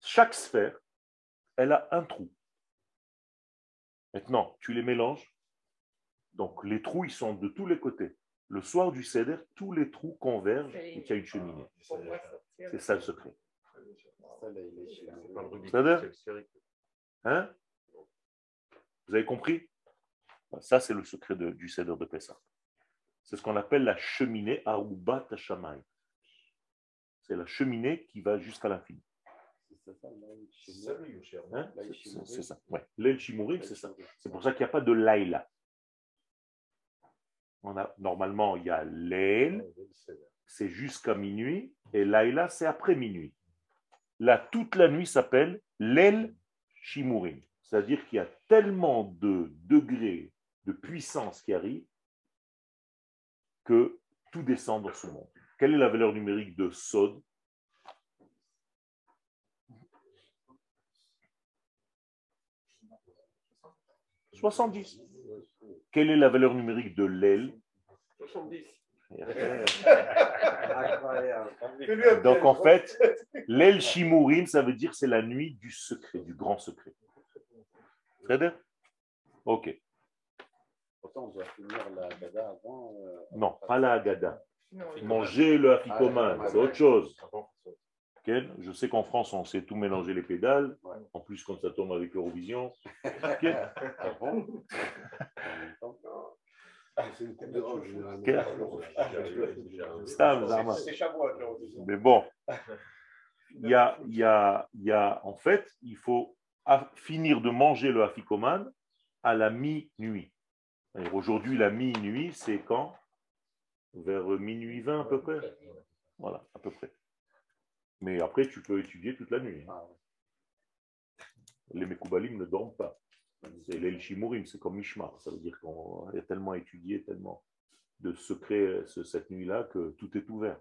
Chaque sphère, elle a un trou. Maintenant, tu les mélanges. Donc, les trous, ils sont de tous les côtés. Le soir du Seder, tous les trous convergent et qu'il y a une cheminée. C'est ça le secret. C'est-à-dire Hein? Vous avez compris? Ça, c'est le secret de- du Seder de Pessah. C'est ce qu'on appelle la cheminée Aruba Tashamay. C'est la cheminée qui va jusqu'à l'infini. C'est ça, chez C'est ça, Hein? C'est- ça. Ouais. C'est ça. Là, C'est pour ça qu'il n'y a pas de Laïla. On a, normalement, il y a L'El, c'est jusqu'à minuit, et Laïla, c'est après minuit. Là, toute la nuit s'appelle l'El Shimurim. C'est-à-dire qu'il y a tellement de degrés de puissance qui arrivent que tout descend dans ce monde. Quelle est la valeur numérique de Sod « 70. Quelle est la valeur numérique de l'aile? 70. Donc en fait, l'aile Shimurim, ça veut dire c'est la nuit du secret, du grand secret. Très bien Ok. Pourtant, on doit finir la Gada avant. euh, Non, pas la Haggadah. Manger le afikoman, Ah, c'est autre chose. Avant, Ok Je sais qu'en France, on sait tout mélanger les pédales. En plus, quand ça tombe avec l'Eurovision. Ok C'est une coupe de roche, généralement. Zama. C'est Shavuot. Mais bon, il y a, il y, a, il y a, en fait, il faut finir de manger le afikoman à la minuit. Aujourd'hui, la minuit, c'est quand? Vers minuit 20 à peu près Voilà, à peu près. Mais après, tu peux étudier toute la nuit. hein. Ah. Les Mekoubalim ne dorment pas. C'est l'El Shimurim, c'est comme Mishmar. Ça veut dire qu'on a tellement étudié, tellement de secrets ce- cette nuit-là que tout est ouvert.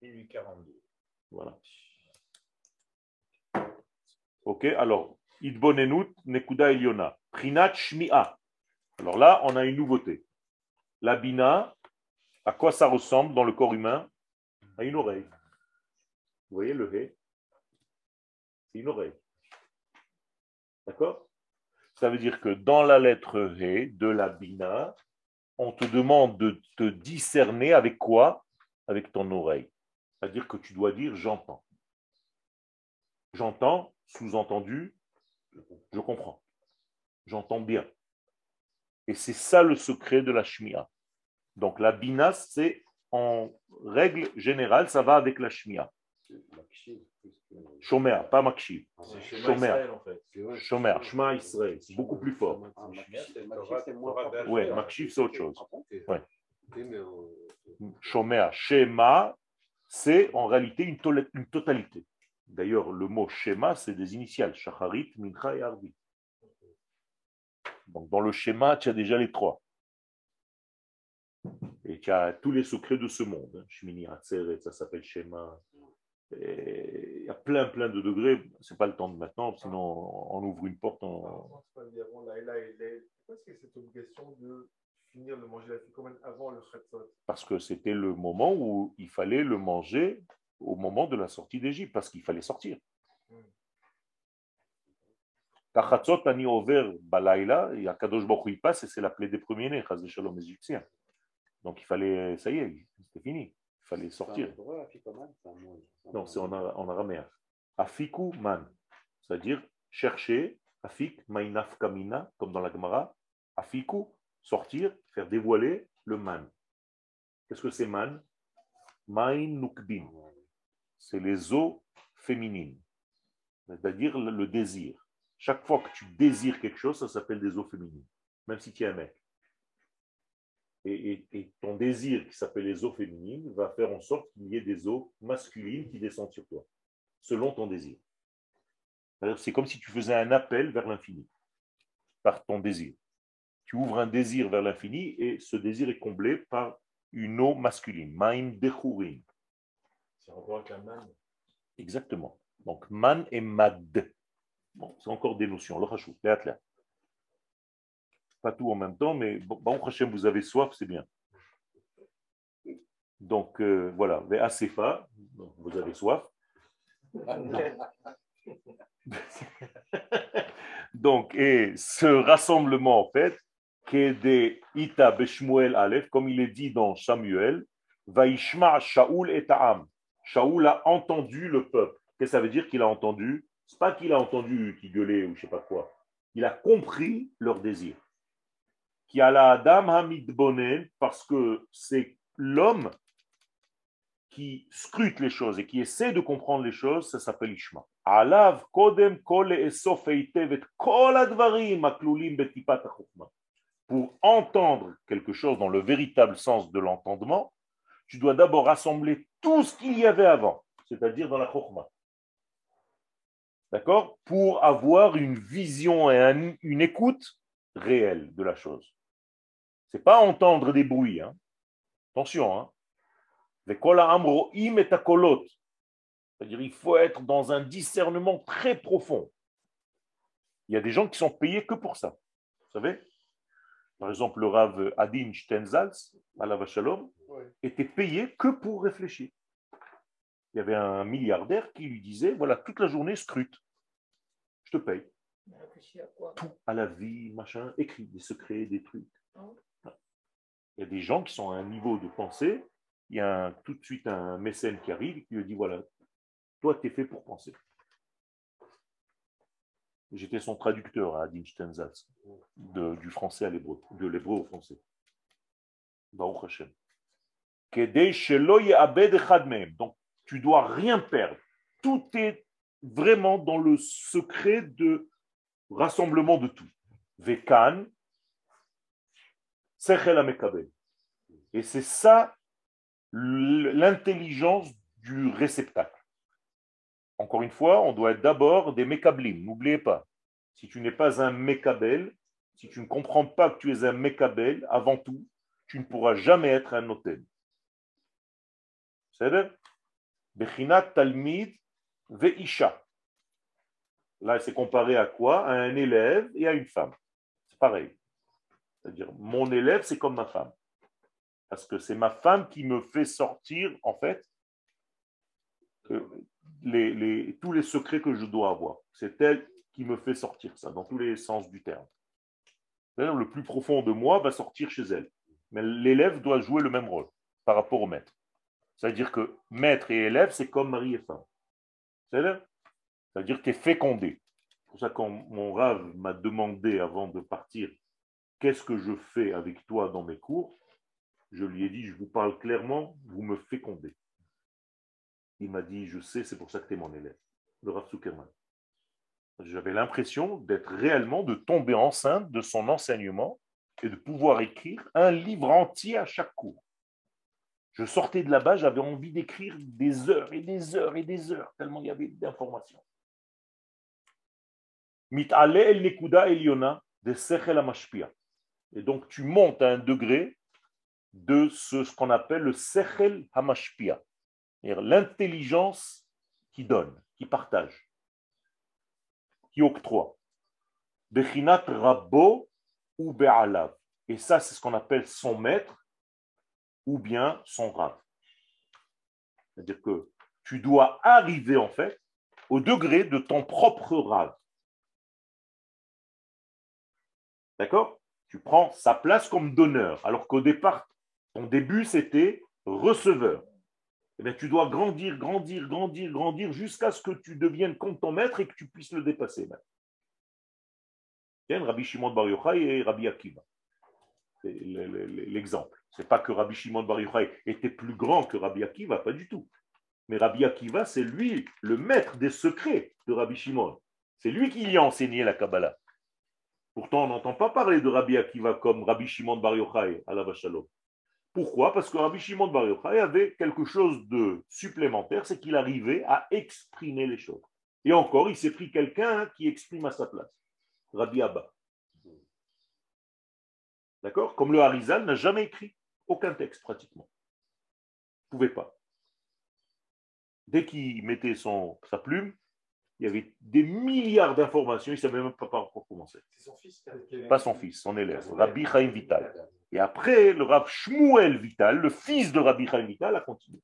Minuit 42. Voilà. Ok, alors, Idbonenut Nekuda Eliona. Prinat Shmi'a. Alors là, on a une nouveauté. La bina, à quoi ça ressemble dans le corps humain? À une oreille. Vous voyez le hé C'est une oreille. D'accord? Ça veut dire que dans la lettre hé de la bina, on te demande de te discerner avec quoi? Avec ton oreille. C'est-à-dire que tu dois dire j'entends. J'entends, sous-entendu, je comprends. J'entends bien. Et c'est ça le secret de la shmia. Donc la bina, c'est en règle générale, ça va avec la shmia. Shomer, pas makshiv. C'est chez Shomer. Shomer, Shema Israël, c'est beaucoup plus fort. Ah, Makshi, c'est autre chose. Ah Ouais. On- Shomer, Shema, c'est en réalité une, totalité. D'ailleurs, le mot Shema, c'est des initiales, Shacharit, Mincha et Arbi. Donc, dans le schéma, tu as déjà les trois. Et tu as tous les secrets de ce monde. hein. Shmini Atzeret, ça s'appelle schéma. Et Il y a plein, plein de degrés. Ce n'est pas le temps de maintenant, sinon on ouvre une porte. En... Pourquoi est-ce qu'il y a cette obligation de finir de manger la ficomène avant le Khatsot Parce que c'était le moment où il fallait le manger au moment de la sortie d'Égypte, parce qu'il fallait sortir. Kachatzot ani over balaïla, et Akadosh Baruch Hu, il passe, et c'est la plaie des premiers-nés, Chaz Shalom égyptien. Donc il fallait, ça y est, c'était fini, il fallait sortir. Non, c'est en, ara- en araméen. Afiku man, c'est-à-dire chercher, afik, mainaf kamina, comme dans la Gemara. Afiku, sortir, faire dévoiler le man. Qu'est-ce que c'est man? Main nukbin. C'est les eaux féminines, c'est-à-dire le, le désir. Chaque fois que tu désires quelque chose, ça s'appelle des eaux féminines, même si tu es un mec. Et, et- et ton désir, qui s'appelle les eaux féminines, va faire en sorte qu'il y ait des eaux masculines qui descendent sur toi, selon ton désir. C'est comme si tu faisais un appel vers l'infini, par ton désir. Tu ouvres un désir vers l'infini et ce désir est comblé par une eau masculine, maim dechurim. C'est en rapport avec la manne. Exactement. Donc, man et mad. Bon, c'est encore des notions. Le hachou, les athlètes. Pas tout en même temps, mais bon, Hashem, vous avez soif, c'est bien. Donc, euh, voilà. Vous avez soif. Donc, et ce rassemblement, en fait, qui est des Ita Beshmuel Aleph, comme il est dit dans Samuel, Vaishma Shaoul et Ta'am. Shaoul a entendu le peuple. Qu'est-ce que ça veut dire qu'il a entendu? C'est pas qu'il a entendu qui gueulait ou je sais pas quoi. Il a compris leur désir. Qui a la Adam Hamid Bonen, parce que c'est l'homme qui scrute les choses et qui essaie de comprendre les choses, ça s'appelle Ishma. Pour entendre quelque chose dans le véritable sens de l'entendement, tu dois d'abord rassembler tout ce qu'il y avait avant, c'est-à-dire dans la chokma. D'accord? Pour avoir une vision et un- une écoute réelle de la chose. C'est pas entendre des bruits. hein. Attention. Hein. C'est-à-dire il faut être dans un discernement très profond. Il y a des gens qui sont payés que pour ça. Vous savez Par exemple, le Rav Adin Stenzals, à Shalom, était payé que pour réfléchir. Il y avait un milliardaire qui lui disait, voilà, toute la journée, scrute. Je te paye. Réfléchis à quoi? Tout à la vie, machin, écrit des secrets, des trucs. Ah. Il y a des gens qui sont à un niveau de pensée, il y a tout de suite un mécène qui arrive et qui lui dit, voilà, toi, tu es fait pour penser. J'étais son traducteur à Adin Stenzatz, du français à l'hébreu, de l'hébreu au français. Baruch Hashem. Donc, tu dois rien perdre. Tout est vraiment dans le secret de rassemblement de tout. Vekan. Et c'est ça l'intelligence du réceptacle. Encore une fois, on doit être d'abord des mekablim. N'oubliez pas, si tu n'es pas un mekabel, si tu ne comprends pas que tu es un mekabel, avant tout, tu ne pourras jamais être un noten. C'est-à-dire, Talmid Veisha. Là, c'est comparé à quoi? À un élève et à une femme. C'est pareil. C'est-à-dire, mon élève, c'est comme ma femme. Parce que c'est ma femme qui me fait sortir, en fait, euh, tous les secrets que je dois avoir. C'est elle qui me fait sortir ça, dans tous les sens du terme. Le plus profond de moi va sortir chez elle. Mais l'élève doit jouer le même rôle par rapport au maître. C'est-à-dire que maître et élève, c'est comme mari et femme. C'est-à-dire que tu es fécondé. C'est pour ça quand mon rave m'a demandé avant de partir qu'est-ce que je fais avec toi dans mes cours, je lui ai dit, je vous parle clairement, vous me fécondez. Il m'a dit, je sais, c'est pour ça que tu es mon élève, le Rav Zuckerman. J'avais l'impression d'être réellement, de tomber enceinte de son enseignement et de pouvoir écrire un livre entier à chaque cours. Je sortais de là-bas, j'avais envie d'écrire des heures et des heures et des heures, tellement il y avait d'informations. El nekuda eliona de sechel hamashpia. Et donc tu montes à un degré de ce, qu'on appelle le sechel hamashpia, c'est-à-dire l'intelligence qui donne, qui partage, qui octroie. Bechinat rabbo ou be'alav. Et ça, c'est ce qu'on appelle son maître ou bien son rab. C'est-à-dire que tu dois arriver en fait au degré de ton propre rab. D'accord? Tu prends sa place comme donneur, alors qu'au départ, ton début, c'était receveur. Eh tu dois grandir, grandir, grandir, grandir jusqu'à ce que tu deviennes comme ton maître et que tu puisses le dépasser. Tiens, Rabbi Shimon Bar Yochai et Rabbi Akiva. C'est le- le- le- l'exemple. C'est pas que Rabbi Shimon Bar Yochai était plus grand que Rabbi Akiva, pas du tout. Mais Rabbi Akiva, c'est lui le maître des secrets de Rabbi Shimon. C'est lui qui lui a enseigné la Kabbalah. Pourtant, on n'entend pas parler de Rabbi Akiva comme Rabbi Shimon Bar Yochai à la Vachalom. Pourquoi? Parce que Rabbi Shimon Bar Yochai avait quelque chose de supplémentaire, c'est qu'il arrivait à exprimer les choses. Et encore, il s'est pris quelqu'un qui exprime à sa place. Rabbi Abba. D'accord? Comme le Harizal n'a jamais écrit aucun texte pratiquement. Il ne pouvait pas. Dès qu'il mettait sa plume, il y avait des milliards d'informations, il ne savait même pas par quoi commencer. C'est son fils Pas son fils, son élève, Rabbi Chaim Vital. Et après, le Rav Shmuel Vital, le fils de Rabbi Chaim Vital, a continué.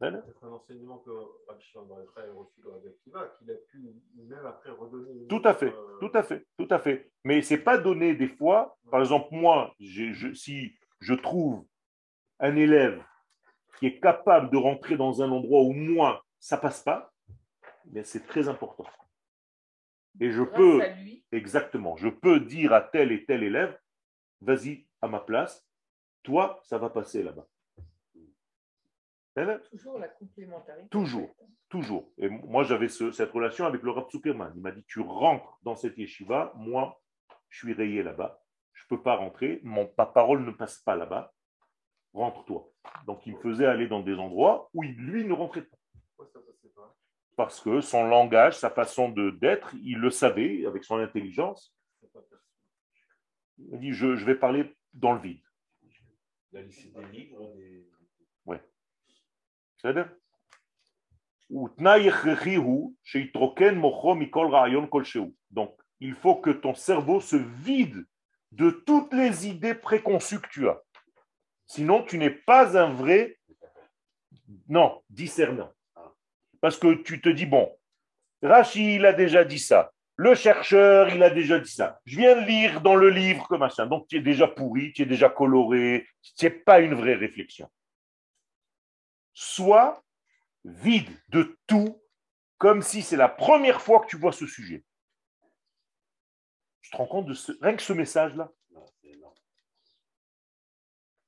Voilà. C'est un enseignement que Rabbi Shimon Bar a reçu dans la Akiva, qu'il a pu même après redonner. Tout à fait, euh, tout à fait, tout à fait. Mais c'est pas donné des fois. Par exemple, moi, je- si je trouve un élève qui est capable de rentrer dans un endroit où moi ça passe pas, mais c'est très important. Et je Grâce peux exactement, je peux dire à tel et tel élève, vas-y à ma place, toi ça va passer là-bas. Toujours la complémentarité. Toujours, toujours. Et moi, j'avais ce- cette relation avec le Rav Zuckerman. Il m'a dit, tu rentres dans cette yeshiva, moi, je suis rayé là-bas, je ne peux pas rentrer, mon, ma parole ne passe pas là-bas, rentre-toi. Donc, il me faisait aller dans des endroits où il- lui ne rentrait pas? parce que son langage, sa façon de d'être, il le savait avec son intelligence. Il dit je, vais parler dans le vide. La C'est-à-dire donc, il faut que ton cerveau se vide de toutes les idées préconçues que tu as. Sinon, tu n'es pas un vrai, non, discernant. Parce que tu te dis, bon, Rachi, il a déjà dit ça. Le chercheur, il a déjà dit ça. Je viens de lire dans le livre que machin. Donc, tu es déjà pourri, tu es déjà coloré. Ce n'est pas une vraie réflexion sois vide de tout, comme si c'est la première fois que tu vois ce sujet. Tu te rends compte de ce, rien que ce message-là?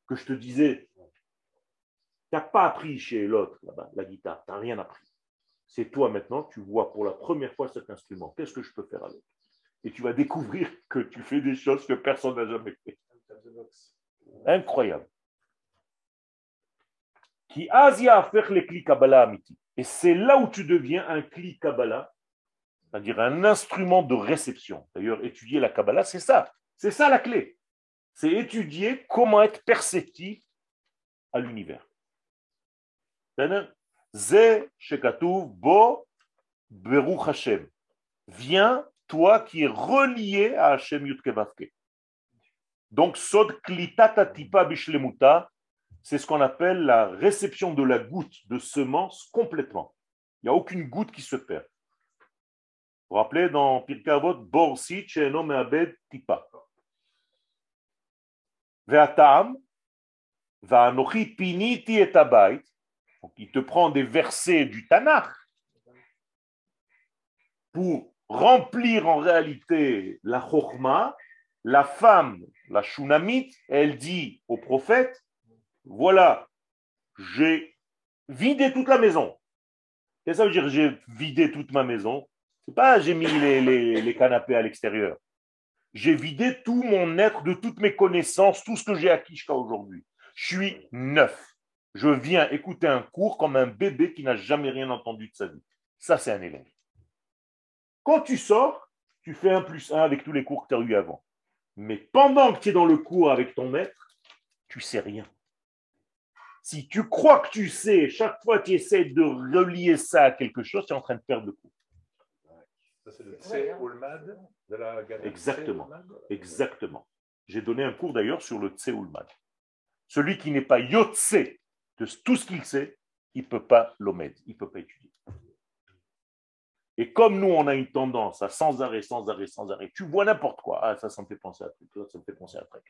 Que je te disais, tu n'as pas appris chez l'autre là-bas, la guitare, tu n'as rien appris. C'est toi maintenant, tu vois pour la première fois cet instrument. Qu'est-ce que je peux faire avec? Et tu vas découvrir que tu fais des choses que personne n'a jamais fait. Incroyable. Qui Asia a fait les clis Kabbalah amiti. Et c'est là où tu deviens un cli Kabbalah, c'est-à-dire un instrument de réception. D'ailleurs, étudier la Kabbalah, c'est ça. C'est ça la clé. C'est étudier comment être perceptif à l'univers. Ze shekatuv bo beruch Hashem. Viens, toi qui es relié à Hashem Yudkevavke. Donc, sod klitata tipa bishlemuta, c'est ce qu'on appelle la réception de la goutte de semence complètement. Il n'y a aucune goutte qui se perd. Vous vous rappelez dans Pirkei Avot, Borsi Cheno Meabed Tipa. Ve'atam, Va'anochi Piniti et Abayt. Donc il te prend des versets du Tanakh pour remplir en réalité la Chokhmah. La femme, la Shunamite, elle dit au prophète voilà, j'ai vidé toute la maison. Qu'est-ce que ça veut dire j'ai vidé toute ma maison C'est pas j'ai mis les, les- les canapés à l'extérieur. J'ai vidé tout mon être de toutes mes connaissances, tout ce que j'ai acquis jusqu'à aujourd'hui. Je suis neuf. Je viens écouter un cours comme un bébé qui n'a jamais rien entendu de sa vie. Ça, c'est un élève. Quand tu sors, tu fais un plus un avec tous les cours que tu as eu avant. Mais pendant que tu es dans le cours avec ton maître, tu sais rien. Si tu crois que tu sais, chaque fois tu essaies de relier ça à quelque chose, tu es en train de perdre le coup. Ça, c'est le hein. De la galerie Exactement. Exactement. J'ai donné un cours d'ailleurs sur le Tseoulmad. Celui qui n'est pas Yotse de tout ce qu'il sait, il ne peut pas l'omed, il ne peut pas étudier. Et comme nous, on a une tendance à sans arrêt, sans arrêt, sans arrêt, tu vois n'importe quoi. Ah, ça, ça me fait penser à truc, ça me fait penser à truc.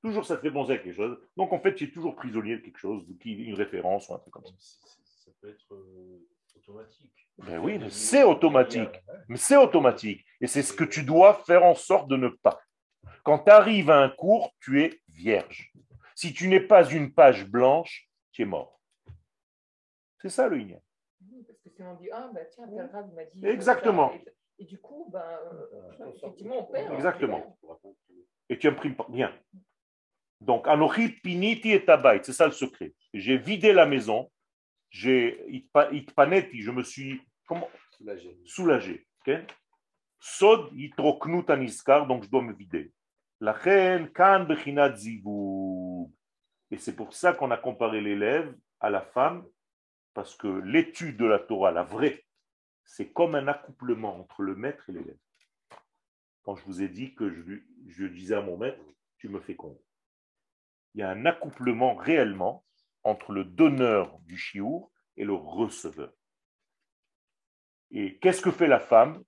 Toujours, ça te fait penser à quelque chose. Donc, en fait, tu es toujours prisonnier de quelque chose, une référence ou un truc comme ça. Ça peut être euh, automatique. Ben oui, mais c'est automatique. Mais c'est automatique. Et c'est ce que tu dois faire en sorte de ne pas. Quand tu arrives à un cours, tu es vierge. Si tu n'es pas une page blanche, tu es mort. C'est ça le yin. Parce que si on dit, ah, bah tiens, m'a dit. Exactement. ça, Et, et du coup, ben, euh, effectivement, on perd. Exactement. Et tu imprimes pas. Bien. Donc, Anochi Piniti et Tabaït, c'est ça le secret. J'ai vidé la maison, j'ai itpa- itpanetti, je me suis comment, Soulagé. soulagé. ok? Sod yitroknut aniskar, donc je dois me vider. Et c'est pour ça qu'on a comparé l'élève à la femme, parce que l'étude de la Torah, la vraie, c'est comme un accouplement entre le maître et l'élève. Quand je vous ai dit que je, disais à mon maître, tu me fais compte. Il y a un accouplement réellement entre le donneur du chiour et le receveur. Et qu'est-ce que fait la femme?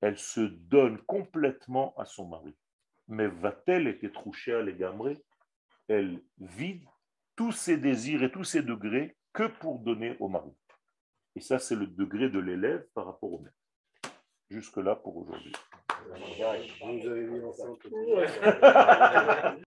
Elle se donne complètement à son mari. Mais va-t-elle être trouchée à l'égamré Elle vide tous ses désirs et tous ses degrés que pour donner au mari. Et ça, c'est le degré de l'élève par rapport au maître. Jusque-là pour aujourd'hui. Vous nous avez mis ensemble.